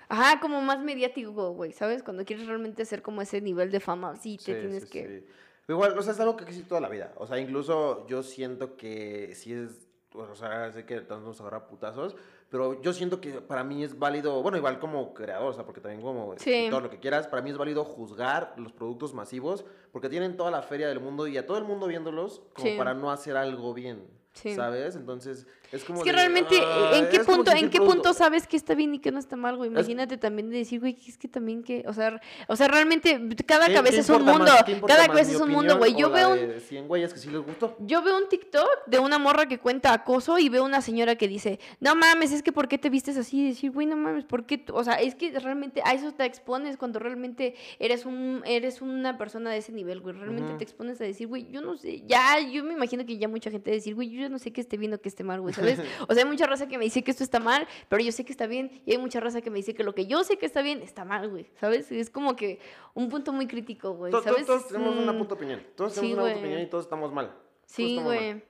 Ajá, como más mediático, güey, ¿sabes? Cuando quieres realmente hacer como ese nivel de fama, sí, te Sí, tienes sí, que sí. Pero igual, o sea, es algo que existe toda la vida. O sea, incluso yo siento que sí es. O sea, sé que todos nos agarra putazos, pero yo siento que para mí es válido, bueno, igual como creador, o sea, porque también como Sí. todo lo que quieras, para mí es válido juzgar los productos masivos, porque tienen toda la feria del mundo y a todo el mundo viéndolos, como Sí. para no hacer algo bien, Sí. ¿sabes? Entonces, es como Es que de, realmente, ah, ¿en qué es como punto, en qué producto- punto sabes que está bien y que no está mal, güey? Es- Imagínate también de decir, güey, que es que también que, o sea, o sea, realmente cada ¿Qué- cabeza qué es un mundo, más? ¿Qué cada cabeza es un mundo, güey. Yo veo un, de 100 güeyes que sí les gustó. yo veo un TikTok de una morra que cuenta acoso y veo una señora que dice, no mames, es que ¿por qué te vistes así? Y decir, güey, no mames, ¿por qué? tú-?" O sea, es que realmente a eso te expones cuando realmente eres un eres una persona de ese nivel, güey. Realmente te expones a decir, güey, yo no sé, ya, yo me imagino que ya mucha gente va a decir, güey, yo ya no sé qué esté bien o qué esté mal, güey, ¿sabes? O sea, hay mucha raza que me dice que esto está mal, pero yo sé que está bien, y hay mucha raza que me dice que lo que yo sé que está bien está mal, güey, ¿sabes? Es como que un punto muy crítico, güey. Todos tenemos una Mm, puta opinión. Todos tenemos una puta opinión y todos estamos mal. Sí, güey.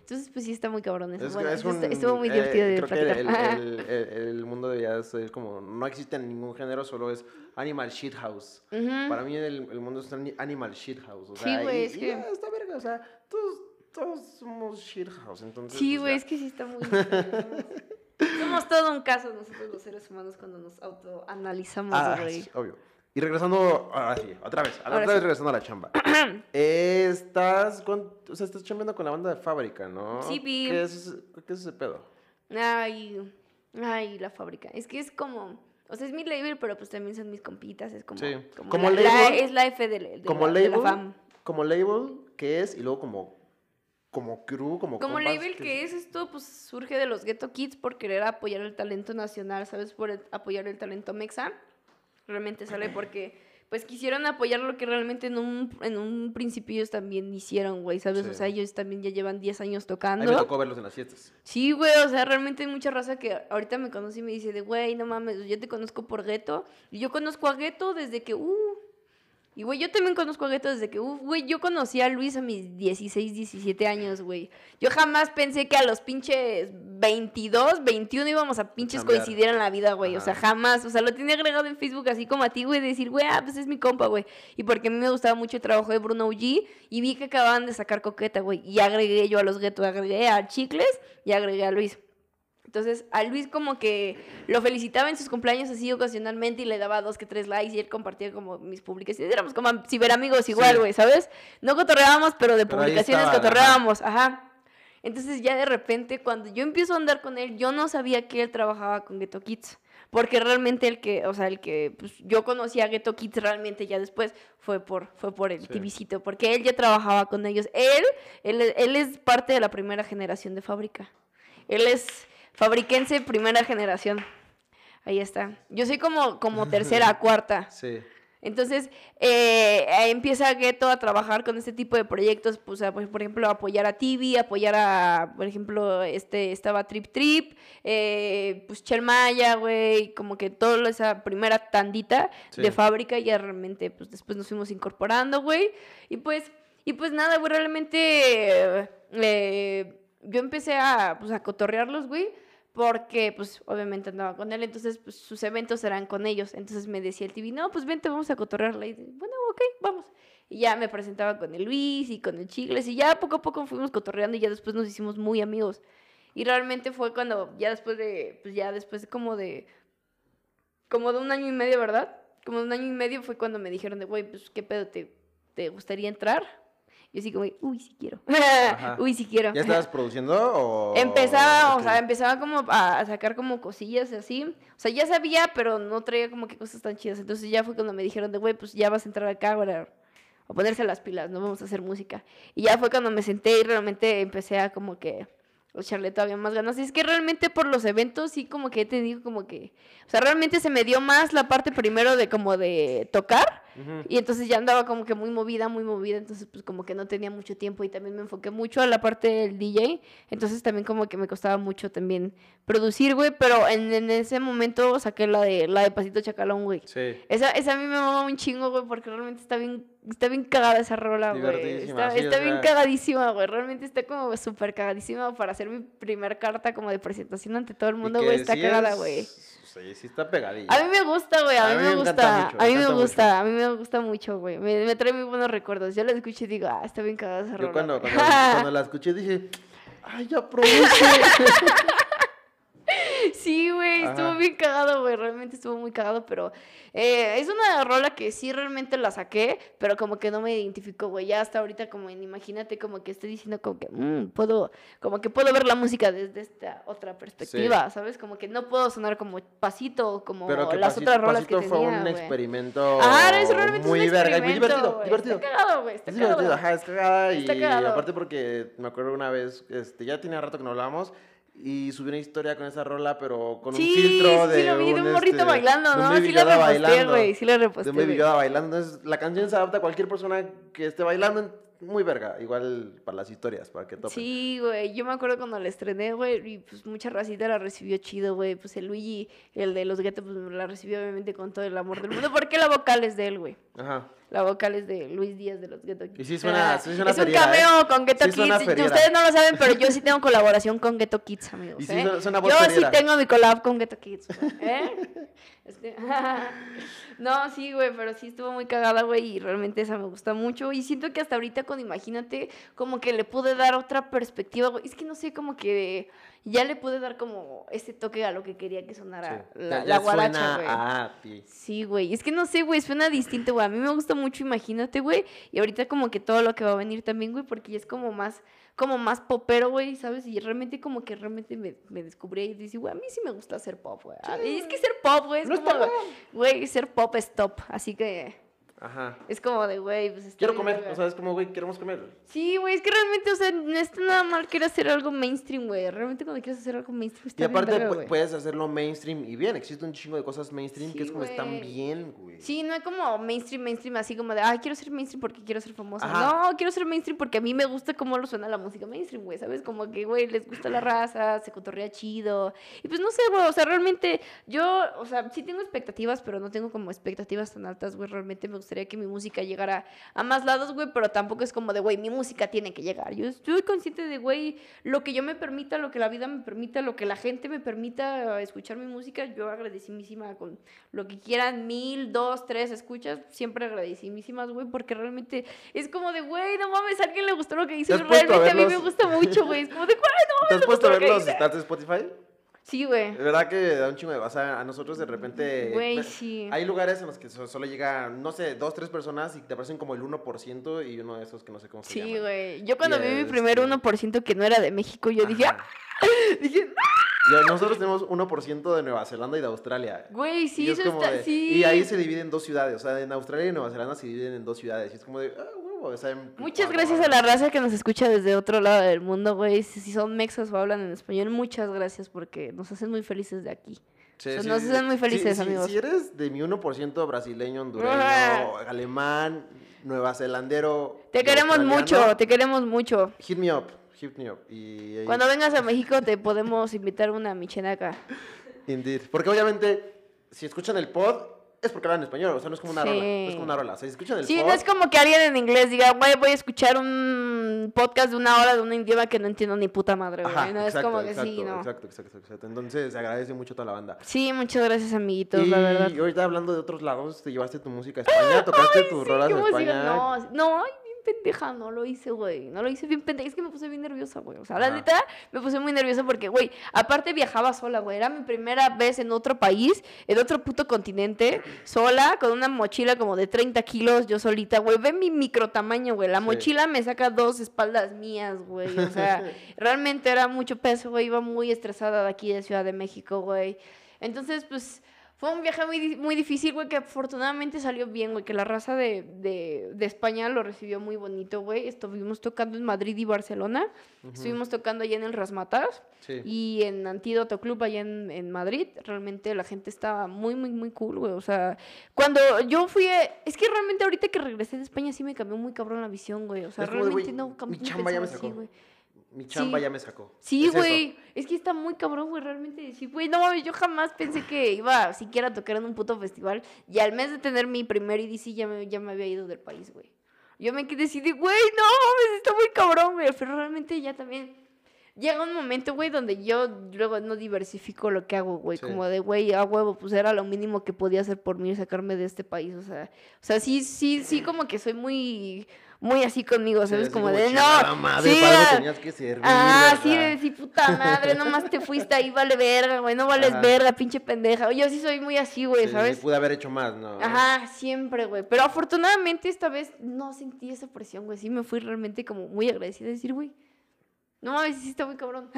Entonces, pues sí está muy cabrón eso. Es, Bueno, es un, estuvo muy eh, divertido de creo que el, Ajá. el- el- el mundo debería ser como, no existe ningún género, solo es animal shit house. Para mí el, mundo es ani- animal shit house. O Sí, güey, es que- está verga, o sea, todos, todos somos shit house, entonces... Sí, pues, güey, es que sí está muy... Somos todo un caso nosotros los seres humanos cuando nos autoanalizamos, Ah, güey. sí, obvio. Y regresando, ahora sí, otra vez, Ahora otra sí. vez regresando a la chamba. Estás, con, o sea, estás chambeando con la banda de Fábrica, ¿no? Sí, vi. ¿Qué es, ¿Qué es ese pedo? Ay, ay, la fábrica. Es que es como... O sea, es mi label, pero pues también son mis compitas. Es como... Sí. Como, Como la, la- label- es la F de, de como la, de la label, fam. como label, ¿qué es? Y luego como, como crew, como Como compas, label que es esto, pues surge de los Ghetto Kids por querer apoyar el talento nacional, ¿sabes? Por el- apoyar el talento mexa. Realmente sale porque, pues, quisieron apoyar lo que realmente en un, en un principio ellos también hicieron, güey, ¿sabes? Sí. O sea, ellos también ya llevan 10 años A tocando. mí me tocó verlos en las fiestas. Sí, güey, o sea, realmente hay mucha raza que ahorita me conoce y me dice de, güey, no mames, yo te conozco por Ghetto. Y yo conozco a Ghetto desde que, uh. Y, güey, yo también conozco a Ghetto desde que, uh, güey, yo conocí a Luis a mis 16, 17 años, güey. Yo jamás pensé que a los pinches 22, 21 íbamos a pinches Chambear. coincidir en la vida, güey. O sea, jamás. O sea, lo tenía agregado en Facebook así como a ti, güey, de decir, güey, ah, pues es mi compa, güey. Y porque a mí me gustaba mucho el trabajo de Bruno OG y vi que acababan de sacar Coqueta, güey. Y agregué yo a los Ghetto, agregué a Chicles y agregué a Luis. Entonces, a Luis como que lo felicitaba en sus cumpleaños así ocasionalmente y le daba dos que tres likes y él compartía como mis publicaciones. Éramos como ciberamigos igual, Sí. güey, ¿sabes? No cotorreábamos, pero de Pero publicaciones estaban, ajá. cotorreábamos, ajá. Entonces ya de repente cuando yo empiezo a andar con él, yo no sabía que él trabajaba con Ghetto Kids. Porque realmente el que, o sea, el que pues, yo conocí a Ghetto Kids realmente ya después fue por, fue por el Sí. TVcito, porque él ya trabajaba con ellos. Él, él, él es parte de la primera generación de fábrica. Él es fabriquense primera generación. Ahí está. Yo soy como, como tercera, cuarta. Sí. Entonces, eh, empieza Ghetto a trabajar con este tipo de proyectos, pues, a, pues, por ejemplo, apoyar a TV, apoyar a, por ejemplo, este, estaba Trip Trip, eh, pues Chelmaya, güey, como que toda esa primera tandita Sí. de fábrica, ya realmente, pues, después nos fuimos incorporando, güey, y pues, y pues nada, güey, realmente, eh, yo empecé a, pues, a cotorrearlos, güey, porque pues obviamente andaba con él, entonces pues sus eventos eran con ellos, entonces me decía el TV, no, pues vente, vamos a cotorrearla, y bueno, ok, vamos. Y ya me presentaba con el Luis y con el Chigles, y ya poco a poco fuimos cotorreando y ya después nos hicimos muy amigos. Y realmente fue cuando, ya después de, pues ya después como de, como de un año y medio, ¿verdad? Como de un año y medio fue cuando me dijeron de, güey, pues qué pedo, ¿te, te gustaría entrar? Y así como, uy, sí quiero. Uy, sí quiero. ¿Ya estabas produciendo o...? Empezaba, o sea, empezaba como a, sacar como cosillas así. O sea, ya sabía, pero no traía como que cosas tan chidas. Entonces ya fue cuando me dijeron de, güey, pues ya vas a entrar acá ahora a ponerse las pilas, no vamos a hacer música. Y ya fue cuando me senté y realmente empecé a como que echarle todavía más ganas. Y es que realmente por los eventos sí como que te digo como que... O sea, realmente se me dio más la parte primero de como de tocar Y entonces ya andaba como que muy movida, muy movida, entonces pues como que no tenía mucho tiempo y también me enfoqué mucho a la parte del DJ, entonces también como que me costaba mucho también producir, güey, pero en, en ese momento saqué la de la de Pasito Chacalón, güey. Sí. Esa, esa a mí me mama un chingo, güey, porque realmente está bien, está bien cagada esa rola, güey. Está, sí, está o bien sea. cagadísima, güey. Realmente está como súper cagadísima para hacer mi primer carta como de presentación ante todo el mundo, güey. Está cagada, es- güey. Sí, sí está pegadilla. A mí me gusta, güey, a, mí, me gusta, mucho, a mí me gusta, mucho. a mí me gusta mucho, güey. Me, me trae muy buenos recuerdos. Yo la escucho y digo, ah, está bien cagada esa Yo rola. cuando, cuando, cuando la escuché dije, ay, ya produce. Sí, güey, estuvo bien cagado, güey, realmente estuvo muy cagado, pero eh, es una rola que sí realmente la saqué, pero como que no me identificó, güey, ya hasta ahorita como en, imagínate como que estoy diciendo como que, mm, puedo, como que puedo ver la música desde esta otra perspectiva, ¿sabes? Como que no puedo sonar como pasito, como Pero las Pasito, otras rolas Pasito que fue tenía, un güey. experimento Ah, realmente muy es un verga y muy divertido, divertido. Está cagado, güey, está Es divertido, ajá, es cagada y, cagado. aparte porque me acuerdo una vez, este, ya tenía rato que no hablábamos y subí una historia con esa rola, pero con Sí, un filtro sí, de lo vi, de un morrito este, bailando, de un ¿no? Baby Sí la reposté, bailando, güey, sí la De reposté, un Baby. Yoda bailando, entonces la canción se adapta a cualquier persona que esté bailando, muy verga, igual para las historias, para que topen. Sí, güey, yo me acuerdo cuando la estrené, güey, y pues mucha racita la recibió chido, güey. Pues el Luigi, el de los guetos, pues la recibió obviamente con todo el amor del mundo, porque la vocal es de él, güey. Ajá. La vocal es de Luis Díaz de los Ghetto Kids. Y sí suena- sí suena Es un feriera, ¿eh? cameo con Ghetto Sí Kids. feriera. Ustedes no lo saben, pero yo sí tengo colaboración con Ghetto Kids, amigos. Y sí ¿eh? suena- voz yo sí tengo mi collab con Ghetto Kids, güey, ¿eh? Este, no, sí, güey, pero sí estuvo muy cagada, güey, y realmente esa me gusta mucho. Y siento que hasta ahorita con Imagínate, como que le pude dar otra perspectiva, güey. Es que no sé, como que ya le pude dar como ese toque a lo que quería que sonara Sí. la, Ya- la guaracha, güey. a ti. Sí, güey. Es que no sé, güey. Suena distinto, güey. A mí me gusta mucho, imagínate, güey. Y ahorita como que todo lo que va a venir también, güey, porque ya es como más, como más popero, güey, ¿sabes? Y realmente como que realmente me, me descubrí y dije, güey, a mí sí me gusta hacer pop, güey. Ah, Y es que ser pop, güey, es No como, güey, ser pop es top. Así que Ajá. es como de, güey, pues Quiero comer, o sea, es como, güey, queremos comer. Sí, güey, es que realmente, o sea, no está nada mal querer hacer algo mainstream, güey. Realmente cuando quieres hacer algo mainstream está Y bien aparte verga, puedes hacerlo mainstream y bien, existe un chingo de cosas mainstream que es como están bien, güey. Sí, no es como mainstream, mainstream, así como de, ay, quiero ser mainstream porque quiero ser famosa. Ajá. No, quiero ser mainstream porque a mí me gusta cómo lo suena la música mainstream, güey, ¿sabes? Como que, güey, les gusta la raza, se cotorrea chido. Y pues no sé, güey, o sea, realmente yo, o sea, sí tengo expectativas, pero no tengo como expectativas tan altas, güey. Realmente me gustaría que mi música llegara a más lados, güey, pero tampoco es como de, güey, mi música tiene que llegar. Yo estoy consciente de, güey, lo que yo me permita, lo que la vida me permita, lo que la gente me permita escuchar mi música, yo agradecidísima con lo que quieran, mil, dos, tres escuchas, siempre agradecidísimas, güey, porque realmente es como de, güey, no mames, a alguien le gustó lo que hice, ¿Te has puesto a realmente a, mí me gusta mucho, güey, es como de, güey, no ¿Te has mames, puesto a ver los que hice". stats de Spotify? Sí, güey. De verdad que da un chingo de o sea, a nosotros de repente... Güey, sí. Hay lugares en los que so- solo llegan, no sé, dos, tres personas y te aparecen como el 1% y uno de esos que no sé cómo se Sí, llama. güey. Yo cuando Y vi mi primer este- 1% que no era de México, yo dije. ¡ah! dije, nosotros tenemos 1% de Nueva Zelanda y de Australia. güey, sí, y es eso como está, de- sí. Y ahí se dividen en dos ciudades. O sea, en Australia y Nueva Zelanda se dividen en dos ciudades. Y es como de, ah. O sea, Muchas gracias a la raza que nos escucha desde otro lado del mundo, güey. Si son mexas o hablan en español, muchas gracias porque nos hacen muy felices de aquí. Sí, O sea, sí, nos hacen muy felices, sí, amigos. Si eres de mi 1% brasileño, hondureño, alemán, nueva zelandero. Te queremos mucho, te queremos mucho. Hit me up, hit me up. Y, y- Cuando vengas a México te podemos invitar una michenaca. Indeed. Porque obviamente, si escuchan el pod, es porque hablan español. O sea, no es como una Sí. rola. No es como una rola. O sea, si escuchan el Sí, pod. no es como que alguien en inglés diga, güey, voy a escuchar un podcast de una hora de un idioma que no entiendo ni puta madre, güey. Ajá, no exacto, es como que exacto, sí, ¿no? Exacto, exacto, exacto. Entonces, se agradece mucho a toda la banda. Sí, muchas gracias, amiguitos, y la verdad. ahorita hablando de otros lados, te llevaste tu música a España, tocaste tus rolas Qué de emoción. España. No, no, ay, pendeja, no lo hice, güey. No lo hice bien pendeja. Es que me puse bien nerviosa, güey. O sea, la Ajá. neta, me puse muy nerviosa porque, güey, aparte viajaba sola, güey. Era mi primera vez en otro país, en otro puto continente, sola, con una mochila como de 30 kilos, yo solita, güey. Ve mi micro tamaño, güey. La Sí. mochila me saca dos espaldas mías, güey. O sea, realmente era mucho peso, güey. Iba muy estresada de aquí de Ciudad de México, güey. Entonces, pues Fue un viaje muy, muy difícil, güey, que afortunadamente salió bien, güey, que la raza de, de, de España lo recibió muy bonito, güey. Estuvimos tocando en Madrid y Barcelona. Estuvimos tocando allá en el Rasmatas Sí. y en Antídoto Club allá en, en Madrid. Realmente la gente estaba muy, muy, muy cool, güey. O sea, cuando yo fui... a- Es que realmente ahorita que regresé de España sí me cambió muy cabrón la visión, güey. O sea, Es realmente no, cam- mi chamba ya me así, sacó. Mi chamba Sí. ya me sacó. Sí, güey. Es que está muy cabrón, güey. Realmente sí, güey. No mames, yo jamás pensé que iba siquiera a tocar en un puto festival. Y al mes de tener mi primer EDC ya me, ya me había ido del país, güey. Yo me quedé así de, güey, no mames, está muy cabrón, güey. Pero realmente ya también. Llega un momento, güey, donde yo luego no diversifico lo que hago, güey. Sí. Como de, güey, a huevo, pues era lo mínimo que podía hacer por mí sacarme de este país. O sea, o sea sí, sí, sí, como que soy muy, muy así conmigo, ¿sabes? como de, no. madre, sí, para ah, tenías que servir, Ah, sí, de sí, puta madre, nomás te fuiste ahí, vale verga, güey, no vales Ajá. verga, pinche pendeja. Yo sí soy muy así, güey, Sí, ¿sabes? sí, pude haber hecho más, ¿no? Ajá, siempre, güey. Pero afortunadamente esta vez no sentí esa presión, güey. Sí me fui realmente como muy agradecida de decir, güey. No mames, sí está muy cabrón.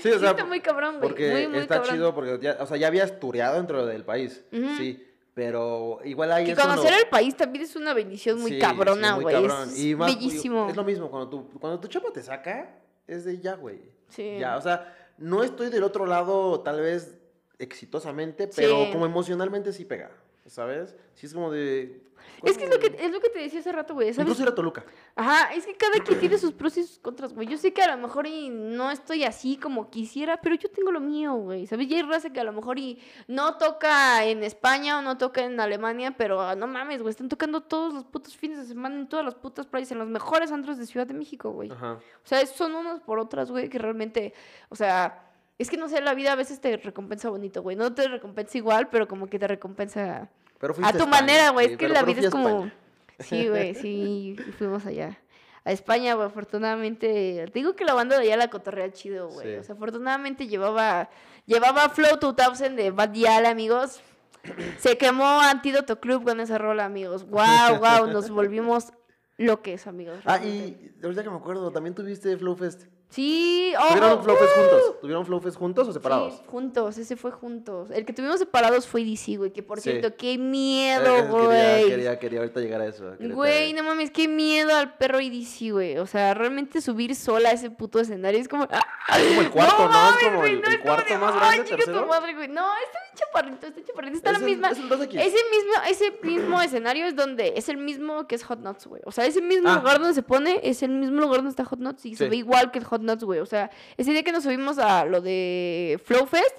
Sí, o sea, está muy cabrón, güey. Porque muy, muy está cabrón. chido porque ya, o sea, ya habías tureado dentro del país, sí, pero igual ahí Que conocer el país también es una bendición muy Sí, cabrona, sí, güey. cabrón. es Y más, bellísimo. Es lo mismo, cuando tu, cuando tu chapa te saca, es de ya, güey. Sí. Ya, o sea, no estoy del otro lado tal vez exitosamente, pero Sí. como emocionalmente sí pega, ¿sabes? Sí es como de... Es que es lo que, es lo que te decía hace rato, güey. ¿sabes? Incluso ir a Toluca. Ajá, es que cada quien tiene sus pros y sus contras, güey. Yo sé que a lo mejor y no estoy así como quisiera, pero yo tengo lo mío, güey. ¿Sabes? Y hay raza que a lo mejor y no toca en España o no toca en Alemania, pero ah, no mames, güey. Están tocando todos los putos fines de semana en todas las putas playas, en los mejores antros de Ciudad de México, güey. Ajá. O sea, son unas por otras, güey, que realmente, o sea, es que no sé, la vida a veces te recompensa bonito, güey. No te recompensa igual, pero como que te recompensa Pero a tu España, manera, güey. sí, Es que la vida es como. Sí, güey, sí. y fuimos allá. A España, güey, afortunadamente. Te digo que la banda de allá la cotorrea chido, güey. Sí. O sea, afortunadamente llevaba. Llevaba Flow 2000 de Bad Gyal, amigos. Se quemó Antídoto Club con esa rola, amigos. Wow, wow. Nos volvimos loques, amigos. Ah, y ahorita que me acuerdo, también tuviste Flow Fest. Sí, oh, ¿Tuvieron Flow Fest uh, juntos? ¿Tuvieron Flow Fest juntos o separados? Sí, juntos, ese fue juntos. El que tuvimos separados fue DC, güey, que por Sí. cierto, qué miedo, eh, Quería, güey. quería, quería ahorita llegar a eso. Güey, no mames, qué miedo al perro EDC, güey. O sea, realmente subir sola a ese puto escenario es como. Es como el cuarto, ¿no? Es mames, como güey, el, no, el es como cuarto de, más Ay, grande, tu tercero. madre, güey. No, está bien chaparrito, está chaparrito. Está Es la el- misma. es el 2X. Ese mismo, ese mismo escenario es donde. Es el mismo que es Hot Nuts, güey. O sea, ese mismo Ah. lugar donde se pone es el mismo lugar donde está Hot Nuts y se Sí. ve igual que el Hot Nuts, güey. O sea, ese día que nos subimos a lo de Flow Fest,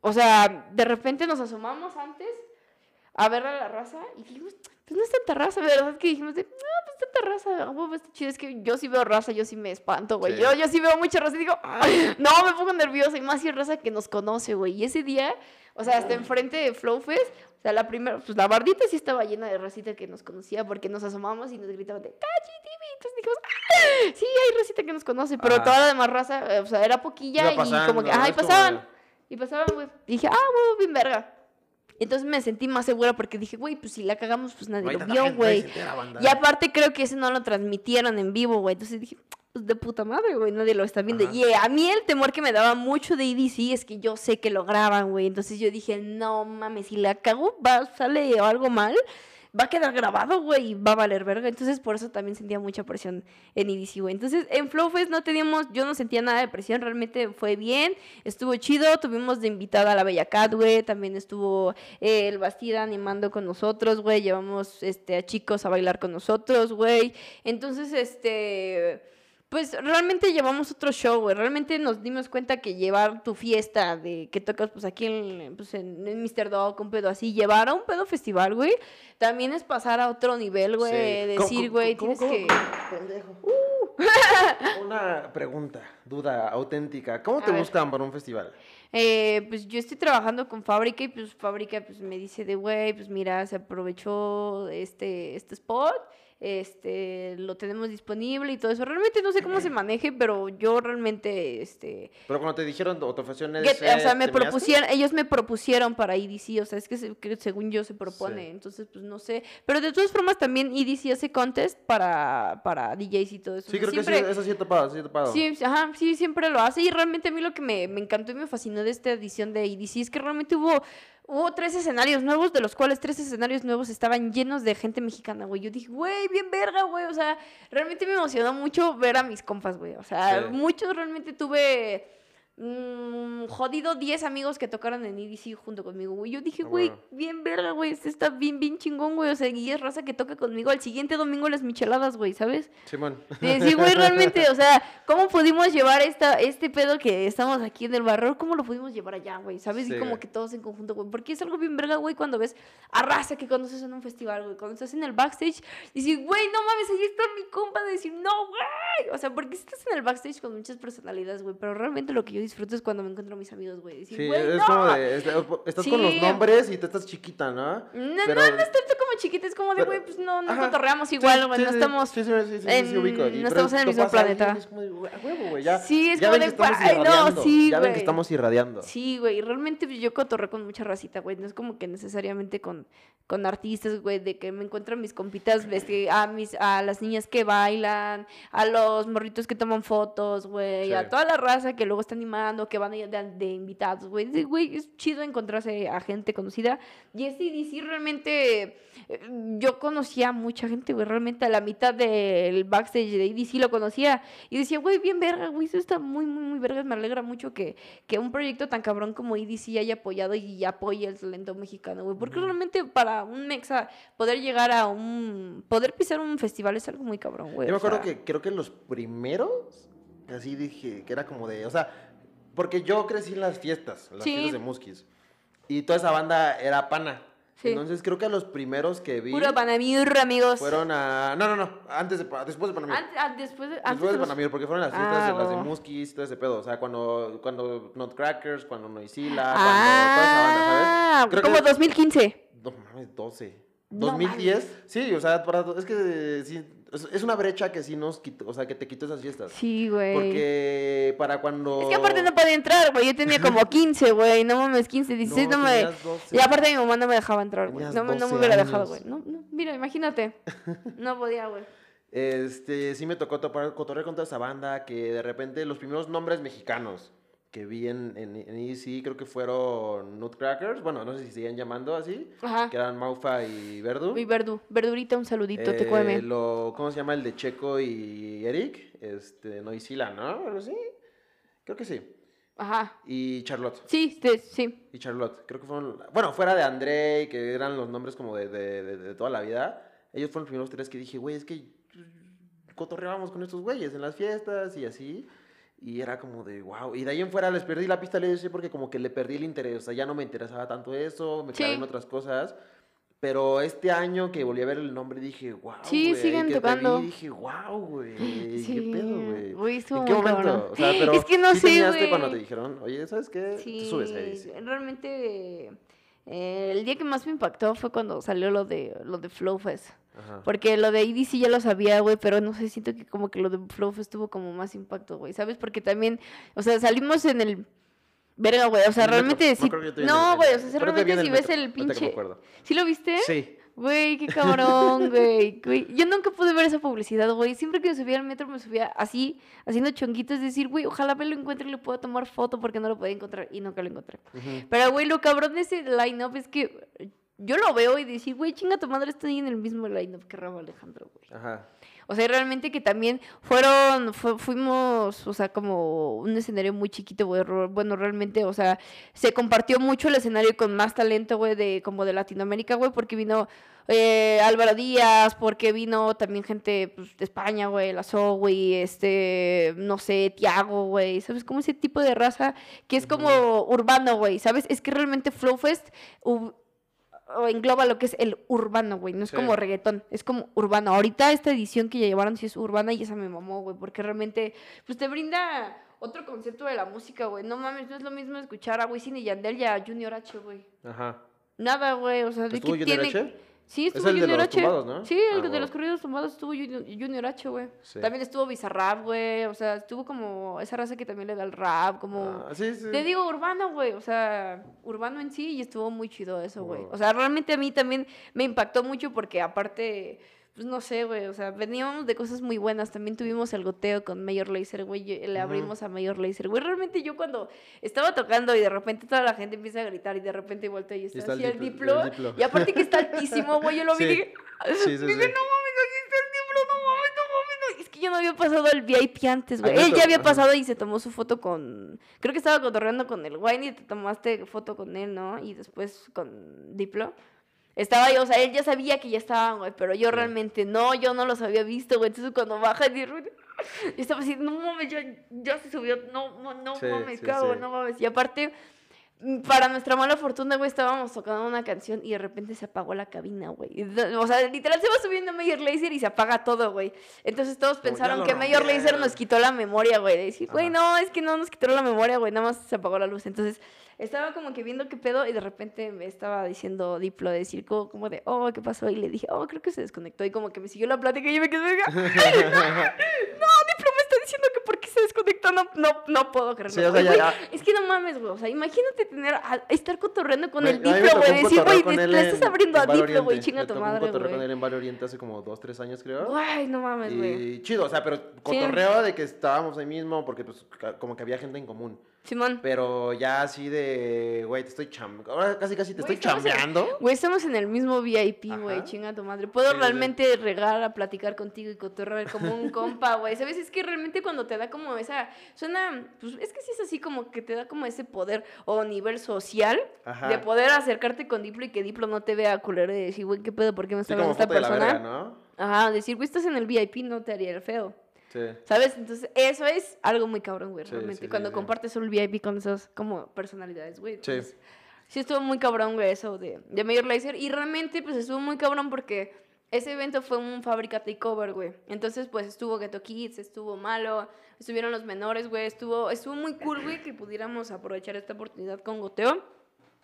o sea, de repente nos asomamos antes a ver a la raza y dijimos, pues no es tanta raza, ¿verdad? Que dijimos, de, no, pues tanta raza, huevo, está chido. Es que yo sí veo raza, yo sí me espanto, güey. Sí. Yo, yo sí veo mucha raza y digo, no, me pongo nerviosa y más si es raza que nos conoce, güey. Y ese día, o sea, hasta enfrente de Flow Fest, o sea, la primera, pues la bardita sí estaba llena de racita que nos conocía porque nos asomamos y nos gritaban de, ¡Cachi, TV! Entonces dijimos, ¡Ah! sí, hay racita que nos conoce, pero Ajá. toda la demás raza, eh, o sea, era poquilla y pasando, como que, ajá, y como pasaban. Y pasaban, güey. Dije, ah, güey, bien verga. Entonces me sentí más segura porque dije, güey, pues si la cagamos, pues nadie lo vio, güey. Y aparte creo que ese no lo transmitieron en vivo, güey. Entonces dije, pues de puta madre, güey, nadie lo está viendo. Ajá. Y eh, a mí el temor que me daba mucho de EDC es que yo sé que lo graban, güey. Entonces yo dije, no mames, si la cago, va, sale algo mal, va a quedar grabado, güey, y va a valer verga. Entonces por eso también sentía mucha presión en EDC, güey. Entonces en Flow Fest no teníamos, yo no sentía nada de presión, realmente fue bien, estuvo chido. Tuvimos de invitada a la Bella Cat, güey. También estuvo eh, el Bastida animando con nosotros, güey. Llevamos este, a chicos a bailar con nosotros, güey. Entonces, este. Pues realmente llevamos otro show, güey. Realmente nos dimos cuenta que llevar tu fiesta de que tocas pues aquí en, pues, en, en Mr. Dog, un pedo así, llevar a un pedo festival, güey, también es pasar a otro nivel, güey. Sí. ¿Cómo- Decir, güey, tienes cómo? que. Pendejo. Una pregunta, duda auténtica. ¿Cómo A te ver. buscan para un festival? Eh, pues yo estoy trabajando con Fábrica y pues Fábrica pues me dice de, güey, pues mira, se aprovechó este, este spot, este, lo tenemos disponible y todo eso. Realmente no sé cómo se maneje, pero yo realmente, este, Pero cuando te dijeron o te ofrecieron ese, o sea, me propusieron, ellos me propusieron para EDC, o sea, es que, se- que según yo se propone, Sí. entonces pues no sé. Pero de todas formas también EDC hace contest para, para DJs y todo eso. Sí, creo siempre- que sí, eso sí he topado, sí he topado. Sí, ajá, sí, siempre lo hace. Y realmente a mí lo que me, me encantó y me fascinó de esta edición de EDC es que realmente hubo hubo tres escenarios nuevos, de los cuales tres escenarios nuevos estaban llenos de gente mexicana, güey. Yo dije, güey, bien verga, güey. O sea, realmente me emocionó mucho ver a mis compas, güey. O sea, Sí. muchos realmente tuve mm, jodido 10 amigos que tocaron en EDC junto conmigo, güey. Yo dije, Ah, güey, bueno. bien verga, güey. Este está bien, bien chingón, güey. O sea, y es raza que toca conmigo al siguiente domingo las micheladas, güey, ¿sabes? Simón. Sí, sí, güey, realmente, o sea, ¿cómo pudimos llevar esta, este pedo que estamos aquí en el barrio? ¿Cómo lo pudimos llevar allá, güey? ¿Sabes? Sí, y como güey. que todos en conjunto, güey. Porque es algo bien verga, güey, cuando ves a raza que conoces en un festival, güey. Cuando estás en el backstage y dices, güey, no mames, ahí está mi compa. De decir, no, güey. O sea, porque estás en el backstage con muchas personalidades, güey. Pero realmente lo que yo disfruto es cuando me encuentro a mis amigos, güey. Decir, Sí, güey, es no. como de. es- Estás con los Sí. nombres y te estás chiquita, ¿no? No, Pero- no, no es tanto como chiquita, es como de, güey, pues no, no Ajá. cotorreamos Sí, igual, güey, sí, no sí, estamos... Sí, sí, sí, sí, sí, en- sí, ubico. No estamos en el mismo planeta. es como de, "Güey, a huevo, güey, ya. Sí, es ya como ven de, que "Ay, no, irradiando. sí, ya ven que güey". estamos irradiando. Sí, güey, y realmente yo cotorreo con mucha racita, güey. No es como que necesariamente con, con artistas, güey, de que me encuentro a mis compitas, este, a mis, a las niñas que bailan, a los morritos que toman fotos, güey, Sí. a toda la raza que luego está animando, que van de, de, invitados, güey. Güey, es chido encontrarse a gente conocida. Y este DC realmente, eh, yo conocía a mucha gente, güey, realmente a la mitad del backstage de EDC lo conocía. Y decía, güey, bien verga, güey, eso está muy, muy, muy verga. Me alegra mucho que, que un proyecto tan cabrón como EDC haya apoyado y apoye el talento mexicano, güey. Porque realmente para un mexa poder llegar a un... Poder pisar un festival es algo muy cabrón, güey. Yo me acuerdo sea, que creo que los primeros, así dije, que era como de, o sea, porque yo crecí en las fiestas, las Sí. fiestas de Muskis, y toda esa banda era pana. Sí. Entonces creo que los primeros que vi Puro Panamir, amigos. fueron a... No, no, no, antes de, después de Panamir. Ant- ah, después de... antes Después de los- Panamir, porque fueron las fiestas Ah, de las de. Muskis, todo ese pedo. O sea, cuando, cuando Nutcrackers, cuando Noisila, Ah, cuando toda esa banda, ¿sabes? Creo como que- 2015. No mames, 12. No 2010. Sí, o sea, para- es que sí, es- una brecha que sí nos quitó, o sea, que te quitó esas fiestas. Sí, güey. Porque para cuando... Es que aparte no podía entrar, güey. Yo tenía como 15, güey. No mames, 15, 16, no, me... tenías 12. Y aparte mi mamá no me dejaba entrar, güey. No, me- no me 12 hubiera dejado, güey. No, no, mira, imagínate. No podía, güey. Este, sí me tocó topar, cotorrear con toda esa banda que de repente los primeros nombres mexicanos que vi en, en, en EDC creo que fueron Nutcrackers, bueno, no sé si siguen llamando así, Ajá. que eran Maufa y Verdu. Y Verdu, Verdurita, un saludito, te Eh, cueme. lo, ¿Cómo se llama el de Checo y Eric? Este, Noisila, ¿no? Algo así. Creo que sí. Ajá. Y Charlotte. Sí, sí, sí. Y Charlotte. Creo que fueron. Bueno, fuera de André, que eran los nombres como de, de, de- de toda la vida. Ellos fueron los primeros tres que dije, güey, es que cotorreábamos con estos güeyes en las fiestas y así. Y era como de, wow. Y de ahí en fuera les perdí la pista, le dije, porque como que le perdí el interés. O sea, ya no me interesaba tanto eso, me clavé Sí. en otras cosas. Pero este año que volví a ver el nombre dije, wow. Sí, güey", siguen que tocando. vi, dije, wow, güey. Sí. ¿Qué pedo, güey? Güey, ¿En qué momento? cabrón. O sea, pero. Es que no ¿sí sé, güey. cuando te dijeron, oye, ¿sabes qué? Te Sí, subes ahí. sí"? realmente eh, el día que más me impactó fue cuando salió lo de lo de Flowfest. Ajá. Porque lo de EDC ya lo sabía, güey, pero no sé, siento que como que lo de Flowfest tuvo como más impacto, güey, ¿sabes? Porque también, o sea, salimos en el... Verga, güey, o sea, metro. realmente No, güey, o sea, realmente si ves metro, el pinche... acuerdo. ¿Sí lo viste? Sí. Güey, qué cabrón, güey. Yo nunca pude ver esa publicidad, güey. Siempre que me subía al metro me subía así, haciendo chonguitos, es decir, güey, ojalá me lo encuentre y le pueda tomar foto porque no lo podía encontrar y nunca lo encontré. Pero, güey, lo cabrón de ese line-up es que yo lo veo y decir, güey, chinga tu madre, estoy en el mismo line-up que Ramo Alejandro, güey. Ajá. O sea, realmente que también fueron, fu- fuimos, o sea, como un escenario muy chiquito, güey. Bueno, realmente, o sea, se compartió mucho el escenario con más talento, güey, de, como de Latinoamérica, güey, porque vino eh, Álvaro Díaz, porque vino también gente pues, de España, güey, la güey, este, no sé, Tiago, güey, ¿sabes? Como ese tipo de raza que es como urbano, güey, ¿sabes? Es que realmente Flowfest o engloba lo que es el urbano, güey. No es Sí. como reggaetón, es como urbano. Ahorita esta edición que ya llevaron sí es urbana y esa me mamó, güey, porque realmente, pues te brinda otro concepto de la música, güey. No mames, no es lo mismo escuchar a Wisin y Yandel y a Junior H, güey. Ajá. Nada, güey, o sea, ¿de ¿Estuvo qué Junior tiene? H? Sí, Es estuvo el de Junior los H. tumbados, ¿no? Sí, el Ah, de los corridos tumbados estuvo Junior, Junior H, güey. Sí. También estuvo Bizarrap, güey. O sea, estuvo como esa raza que también le da el rap, como... Ah, sí, sí. Te digo urbano, güey, o sea, urbano en sí y estuvo muy chido eso, güey. Wow. O sea, realmente a mí también me impactó mucho porque aparte, pues no sé, güey, o sea, veníamos de cosas muy buenas. También tuvimos el goteo con Mayor Laser, güey, le abrimos a Mayor Laser, güey. Realmente yo cuando estaba tocando y de repente toda la gente empieza a gritar y de repente volteo y está, está el así el diplo- diplo. el diplo. Y aparte que está altísimo, güey, yo lo vi Sí. y dije, Sí, sí, dije, sí. no mames, aquí está el diplo, no mames, no mames. no". Es que yo no había pasado el VIP antes, güey. Él ya había ajá. pasado y se tomó su foto con, creo que estaba cotorreando con el Wayne y te tomaste foto con él, ¿no? Y después con Diplo. Estaba yo, o sea, él ya sabía que ya estaban, güey, pero yo Sí. realmente no, yo no los había visto, güey. Entonces cuando baja y yo estaba así, no mames, ya, ya se subió, no, no, no Sí, mames, sí, cago, no mames. Y aparte, para nuestra mala fortuna, güey, estábamos tocando una canción y de repente se apagó la cabina, güey. O sea, literal se va subiendo Mayor Laser y se apaga todo, güey. Entonces todos Como, pensaron que Mayor Laser rompieron. nos quitó la memoria, güey. De decir, güey, no, es que no nos quitó la memoria, güey, nada más se apagó la luz. Entonces estaba como que viendo qué pedo y de repente me estaba diciendo Diplo de decir como, de, oh, ¿qué pasó? Y le dije, oh, creo que se desconectó. Y como que me siguió la plática y yo me quedé, "Venga, no, me está diciendo que por qué se desconectó. No, no, no puedo creerlo. Sí, o sea, güey, ya- güey, ya- Es que no mames, güey. O sea, imagínate tener, a- estar cotorreando con Me- el Diplo, güey. Decir, güey, le, estás abriendo en a Diplo, güey. Chinga tu madre, cotorreo con él güey. en Vale Oriente hace como dos, tres años, creo. Güey, no mames, güey. Y chido, o sea, pero cotorreo de que estábamos ahí mismo, porque pues como que había gente en común. Simón. Pero ya así de, güey, te estoy cham... Ahora casi casi te Güey, estoy chambeando. Güey, estamos en el mismo VIP, güey, chinga tu madre. Puedo Sí, sí. realmente regar a platicar contigo y cotorrear como un compa, güey. ¿Sabes? Es que realmente cuando te da como esa... Suena... Pues es que sí es así como que te da como ese poder o nivel social Ajá. de poder acercarte con Diplo y que Diplo no te vea culero y decir, güey, ¿qué pedo? ¿Por qué me Sí, está hablando como esta persona? verga, ¿no? Ajá, decir, güey, estás en el VIP, no te haría el feo. Sí. ¿Sabes? Entonces, eso es algo muy cabrón, güey, Sí, realmente. sí, Cuando compartes el VIP con esas como personalidades, güey. Sí. Entonces, sí estuvo muy cabrón, güey, eso de, de Major Lazer. Y realmente, pues, estuvo muy cabrón porque ese evento fue un fábrica takeover, güey. Entonces, pues, estuvo Ghetto Kids, estuvo Malo, estuvieron los menores, güey. Estuvo, estuvo muy cool, güey, que pudiéramos aprovechar esta oportunidad con Goteo.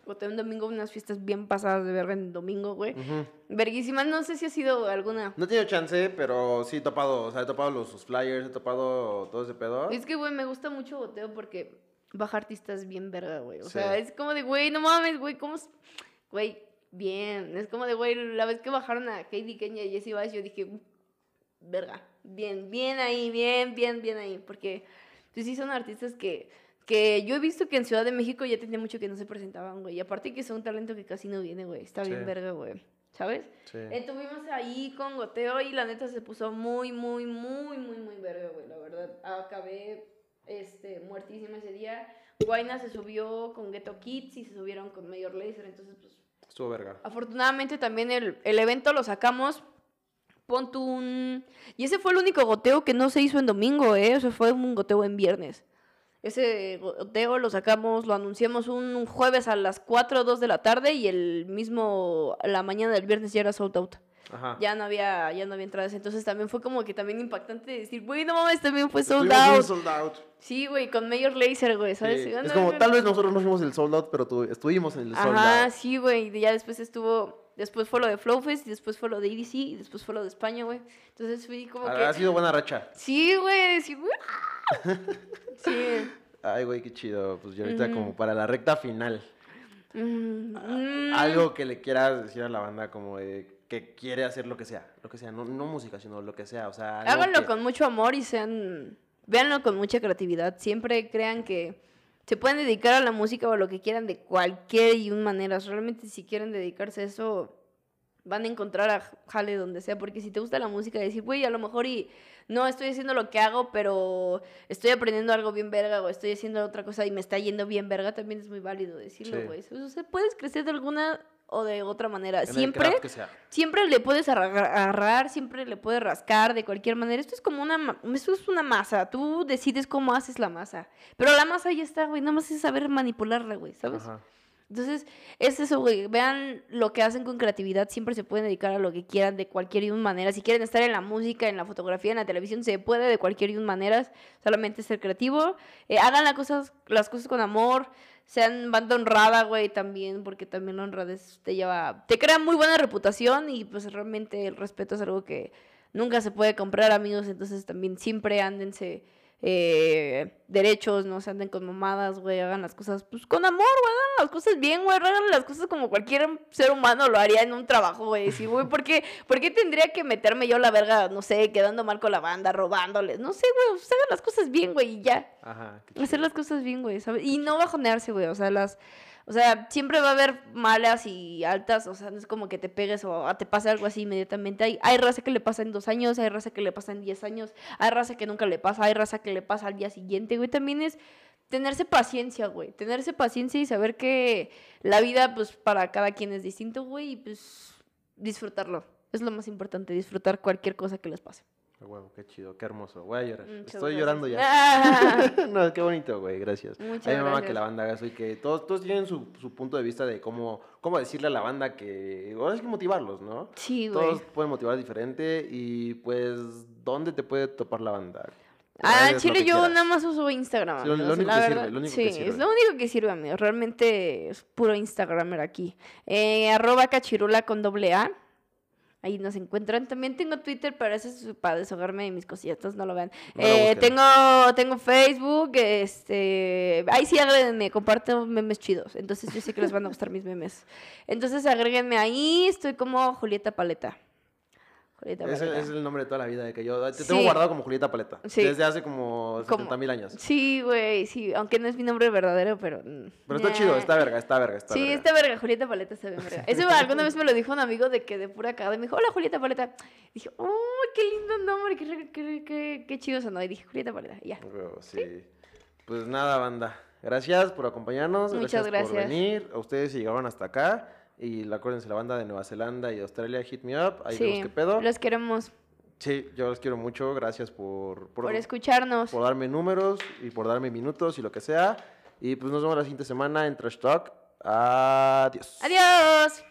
Goteo un domingo, unas fiestas bien pasadas de verga en domingo, güey. Ujú. Verguísimas, no sé si ha sido alguna... No he tenido chance, pero sí he topado, o sea, he topado los, flyers, he topado todo ese pedo. Es que, güey, me gusta mucho Goteo porque baja artistas bien verga, güey. O Sí. sea, es como de, güey, no mames, güey, ¿cómo? es? Güey, bien. Es como de, güey, la vez que bajaron a Katie Kenya y Jessie Baez, yo dije, "Mm, verga, bien, bien ahí, bien, bien, bien ahí. Porque, pues sí, son artistas que, que yo he visto que en Ciudad de México ya tenía mucho que no se presentaban, güey. Y aparte que son un talento que casi no viene, güey. Está bien verga, güey. ¿Sabes? Sí. Estuvimos ahí con goteo y la neta se puso muy, muy, muy, muy, muy verga, güey, la verdad. Acabé este, muertísima ese día. Guayna se subió con Ghetto Kids y se subieron con Mayor Laser, entonces pues Estuvo verga. afortunadamente también el, el evento lo sacamos. Pon un... Y ese fue el único goteo que no se hizo en domingo, ¿eh? O sea, fue un goteo en viernes. Ese goteo lo sacamos, lo anunciamos un, jueves a las 4 o 2 de la tarde y el mismo, la mañana del viernes ya era sold out Ajá. ya no había ya no había entradas entonces también fue como que también impactante decir güey no mames también fue sold Estuvimos out sold out. sí güey con Mayor Laser güey sabes Sí. Es no, como, no, tal no. vez nosotros no fuimos el sold out, pero tu- estuvimos en el sold ajá out. sí güey y ya después estuvo después fue lo de Flowfest y después fue lo de EDC y después fue lo de España güey entonces fui como Ha, que ha sido buena racha. sí güey sí güey sí Ay, güey, qué chido. Pues ya ahorita como para la recta final. Mm, mm. Algo que le quieras decir a la banda como de que quiere hacer lo que sea. Lo que sea, no, no música, sino lo que sea. O sea, Háganlo que- con mucho amor y sean. Véanlo con mucha creatividad. Siempre crean que se pueden dedicar a la música o a lo que quieran de cualquier y un manera. Realmente, si quieren dedicarse a eso, van a encontrar a jale donde sea. Porque si te gusta la música, decir, güey, a lo mejor y no estoy haciendo lo que hago, pero estoy aprendiendo algo bien verga o estoy haciendo otra cosa y me está yendo bien verga, también es muy válido decirlo, Sí. güey. O sea, puedes crecer de alguna o de otra manera. en Siempre siempre le puedes arra- agarrar, siempre le puedes rascar de cualquier manera. Esto es como una, esto es una masa. Tú decides cómo haces la masa. Pero la masa ya está, güey. Nada más es saber manipularla, güey, ¿sabes? Ajá. Entonces, es eso, güey. Vean lo que hacen con creatividad. Siempre se pueden dedicar a lo que quieran de cualquier manera. Si quieren estar en la música, en la fotografía, en la televisión, se puede de cualquier manera. Solamente ser creativo. Eh, hagan las cosas, las cosas con amor. Sean banda honrada, güey, también, porque también la honradez te lleva, te crea muy buena reputación y pues realmente el respeto es algo que nunca se puede comprar, amigos. Entonces también siempre ándense eh, derechos, no se anden con mamadas, güey, hagan las cosas pues con amor, güey, hagan las cosas bien, güey, hagan las cosas como cualquier ser humano lo haría en un trabajo, güey, sí, güey, ¿por qué, ¿por qué tendría que meterme yo la verga, no sé, quedando mal con la banda, robándoles, no sé, güey, pues hagan las cosas bien, güey, y ya. Ajá. Hacer las cosas bien, güey, ¿sabes? Y no bajonearse, güey, o sea, las... O sea, siempre va a haber malas y altas, o sea, no es como que te pegues o te pase algo así inmediatamente. Hay, hay raza que le pasa en dos años, hay raza que le pasa en diez años, hay raza que nunca le pasa, hay raza que le pasa al día siguiente, güey. También es tenerse paciencia, güey. Tenerse paciencia y saber que la vida, pues, para cada quien es distinto, güey, y pues disfrutarlo. Es lo más importante, disfrutar cualquier cosa que les pase. Qué huevo, qué chido, qué hermoso. Voy a llorar. Muchas Estoy gracias. llorando ya. Ah. no, qué bonito, güey, gracias. Muchas a mama gracias. que la banda haga eso y que todos, todos tienen su, su punto de vista de cómo, cómo decirle a la banda que... Ahora es que motivarlos, ¿no? Sí, güey. Todos pueden motivar diferente y pues, ¿dónde te puede topar la banda? Ah, Chile yo quieras. nada más uso Instagram. Sí, lo- lo único la que sirve, lo único sí, que es lo único que sirve, amigo. Realmente es puro Instagramer aquí. Eh, arroba cachirula con doble A. Ahí nos encuentran. También tengo Twitter, pero eso es para desahogarme de mis cosillas, no lo vean. Eh, tengo, tengo Facebook, este... Ahí sí agréguenme, comparto memes chidos. Entonces yo sé que les van a gustar mis memes. Entonces agréguenme ahí, estoy como Julieta Paleta. Julieta Ese Paleta. es el nombre de toda la vida, de que yo te Sí. tengo guardado como Julieta Paleta. Sí. Desde hace como Como- 70 mil años. Sí, güey, sí, aunque no es mi nombre verdadero, pero... Pero está nah. chido, está verga, está verga, está sí, verga. está verga, Julieta Paleta está bien verga. Eso alguna vez me lo dijo un amigo de que de pura cagada me dijo, hola Julieta Paleta. Y dije, uy, qué lindo nombre, qué, qué, qué, qué chido sonó. Y dije, Julieta Paleta, ya. Huevo, sí. Pues nada, banda. Gracias por acompañarnos. Muchas por gracias. venir. A ustedes si llegaron hasta acá. Y la- acuérdense, la banda de Nueva Zelanda y Australia, Hit Me Up. Ahí vemos sí, qué pedo. los queremos Sí, yo los quiero mucho. Gracias por, por, por escucharnos. por darme números y por darme minutos y lo que sea. Y pues nos vemos la siguiente semana en Trash Talk. Adiós. Adiós.